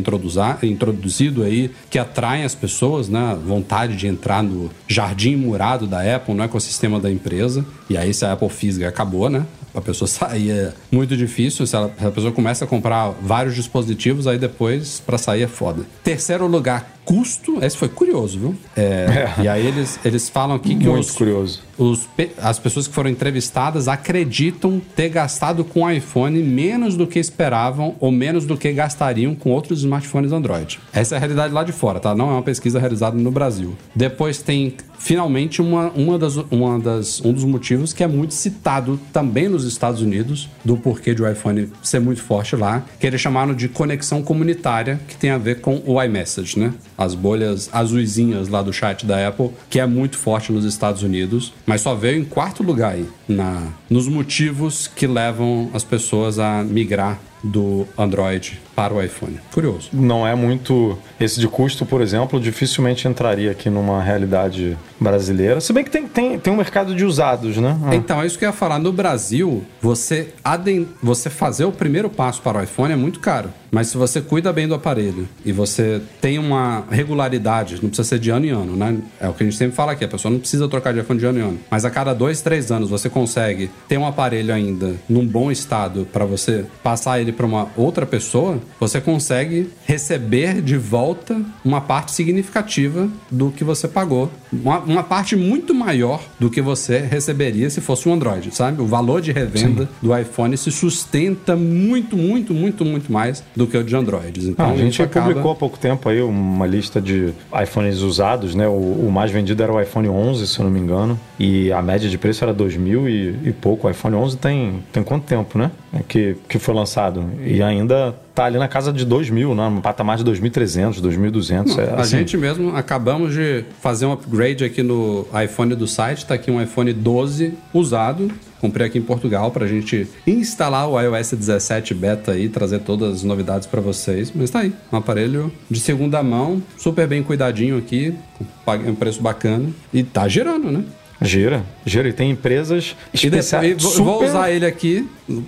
introduzido aí, que atraem as pessoas, né? Vontade de entrar no jardim murado da Apple, no ecossistema da empresa. E aí, se a Apple Física acabou, né? A pessoa sair é muito difícil. Se, ela, se a pessoa começa a comprar vários dispositivos, aí depois, para sair é foda. Terceiro lugar, custo. Esse foi curioso, viu? É, é. E aí eles, eles falam aqui que Muito os, curioso. Os, as pessoas que foram entrevistadas acreditam ter gastado com o iPhone menos do que esperavam ou menos do que gastariam com outros smartphones Android. Essa é a realidade lá de fora, tá? Não é uma pesquisa realizada no Brasil. Depois tem finalmente uma, uma das, uma das, um dos motivos que é muito citado também nos Estados Unidos do porquê de o iPhone ser muito forte lá, que eles chamaram de conexão comunitária, que tem a ver com o iMessage, né? As bolhas azuisinhas lá do chat da Apple, que é muito forte nos Estados Unidos, mas só veio em quarto lugar aí, na, nos motivos que levam as pessoas a migrar do Android para o iPhone. Curioso. Não é muito. Esse de custo, por exemplo, dificilmente entraria aqui numa realidade brasileira. Se bem que tem, tem, tem um mercado de usados, né? Ah. Então, é isso que eu ia falar. No Brasil, você, aden... você fazer o primeiro passo para o iPhone é muito caro. Mas se você cuida bem do aparelho e você tem uma regularidade, não precisa ser de ano em ano, né? É o que a gente sempre fala aqui, a pessoa não precisa trocar de iPhone de ano em ano. Mas a cada dois, três anos você consegue ter um aparelho ainda num bom estado para você passar ele para uma outra pessoa, você consegue receber de volta uma parte significativa do que você pagou. Uma, uma parte muito maior do que você receberia se fosse um Android, sabe? O valor de revenda Sim. do iPhone se sustenta muito, muito, muito, muito mais do que o de Androids. Então, ah, a gente acaba... publicou há pouco tempo aí uma lista de iPhones usados, né? O, o, mais vendido era o iPhone 11, se eu não me engano, e a média de preço era 2 mil e, e pouco. O iPhone 11 tem, tem quanto tempo, né? Que, que foi lançado. E ainda tá ali na casa de 2 mil, né? no patamar de 2.300, 2.200. É, a assim. gente mesmo acabamos de fazer um upgrade aqui no iPhone do site. Tá aqui um iPhone 12 usado. Comprei aqui em Portugal para a gente instalar o iOS 17 beta aí, trazer todas as novidades para vocês. Mas tá aí, um aparelho de segunda mão, super bem cuidadinho aqui, com um preço bacana e tá gerando, né? Gira, gira. E tem empresas especiais. Super... Vou usar ele aqui.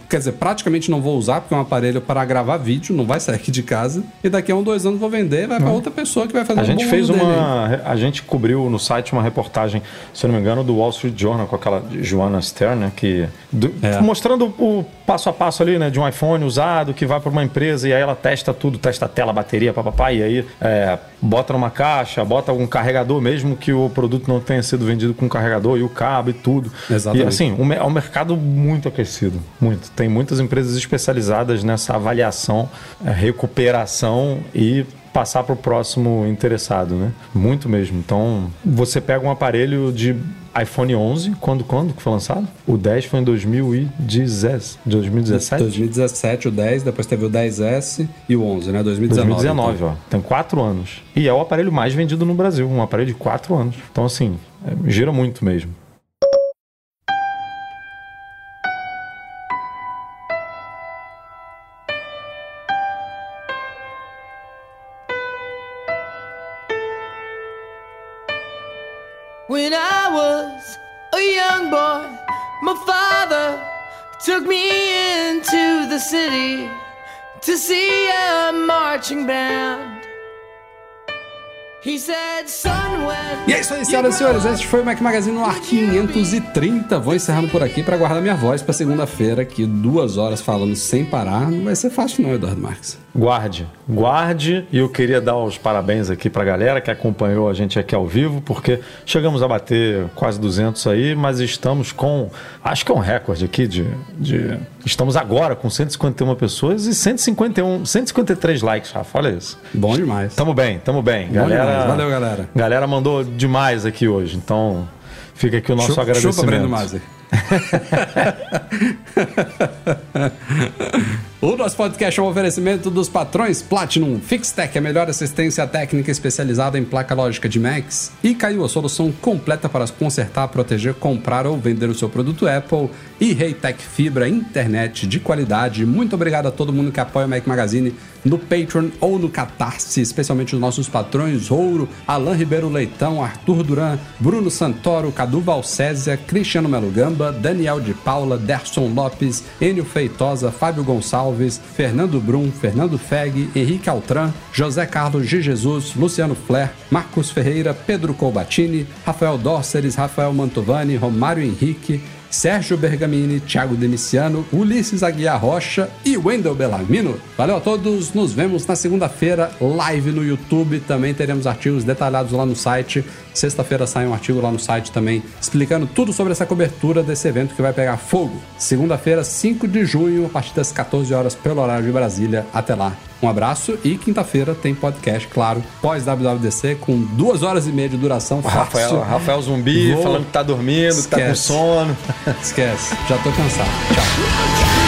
Quer dizer, praticamente não vou usar, porque é um aparelho para gravar vídeo, não vai sair aqui de casa. E daqui a um, dois anos vou vender, vai para outra pessoa que vai fazer a um gente fez uma dele. A gente cobriu no site uma reportagem, se eu não me engano, do Wall Street Journal, com aquela Joanna Stern, né? Que, do, é. Mostrando o passo a passo ali, né? De um iPhone usado que vai para uma empresa e aí ela testa tudo, testa a tela, a bateria, papapá, e aí é, bota numa caixa, bota algum carregador, mesmo que o produto não tenha sido vendido com carregador e o cabo e tudo. Exatamente. E assim, é um mercado muito aquecido, muito. Tem muitas empresas especializadas nessa avaliação, é, recuperação e passar para o próximo interessado, né? Muito mesmo. Então, você pega um aparelho de iPhone 11, quando, quando foi lançado? O 10 foi em 2010, 2017? 2017 o 10, depois teve o 10S e o 11, né? 2019. 2019, então. ó. Tem quatro anos. E é o aparelho mais vendido no Brasil, um aparelho de quatro anos. Então, assim, é, gira muito mesmo. Took me into the city to see a marching band. E é isso aí, senhoras e senhores. Este foi o Mac Magazine no ar 530. Vou encerrando por aqui para guardar minha voz para segunda-feira, que duas horas falando sem parar. Não vai ser fácil, não, Eduardo Marques. Guarde, guarde. E eu queria dar os parabéns aqui pra galera que acompanhou a gente aqui ao vivo, porque chegamos a bater quase 200 aí, mas estamos com, acho que é um recorde aqui de, de estamos agora com 151 pessoas e 151, 153 likes, Rafa, olha isso. Bom demais. Tamo bem, tamo bem. Bom Galera, demais. Valeu, galera. Galera mandou demais aqui hoje, então fica aqui o nosso agradecimento. chupa Breno Mazzi. o nosso podcast é um oferecimento dos patrões Platinum. Fixtech, a melhor assistência técnica especializada em placa lógica de Macs, e caiu a solução completa para consertar, proteger, comprar ou vender o seu produto Apple, e Reitec Fibra, internet de qualidade. Muito obrigado a todo mundo que apoia o Mac Magazine no Patreon ou no Catarse, especialmente os nossos patrões Ouro, Alain Ribeiro Leitão, Arthur Duran, Bruno Santoro, Cadu Valcésia, Cristiano Melo Gamba, Daniel de Paula, Derson Lopes, Enio Feitosa, Fábio Gonçalves, Fernando Brum, Fernando Feg, Henrique Altran, José Carlos de Jesus, Luciano Flair, Marcos Ferreira, Pedro Colbatini, Rafael Dórceres, Rafael Mantovani, Romário Henrique, Sérgio Bergamini, Thiago Demiciano, Ulisses Aguiar Rocha e Wendel Bellarmino. Valeu a todos, nos vemos na segunda-feira, live no YouTube. Também teremos artigos detalhados lá no site. Sexta-feira sai um artigo lá no site também explicando tudo sobre essa cobertura desse evento que vai pegar fogo. Segunda-feira, 5 de junho, a partir das 14 horas pelo horário de Brasília. Até lá. Um abraço e quinta-feira tem podcast, claro, pós-WWDC, com duas horas e meia de duração. Rafael, Rafael Zumbi Vou- falando que tá dormindo, que tá com Esquece. sono. Esquece, já tô cansado. Tchau.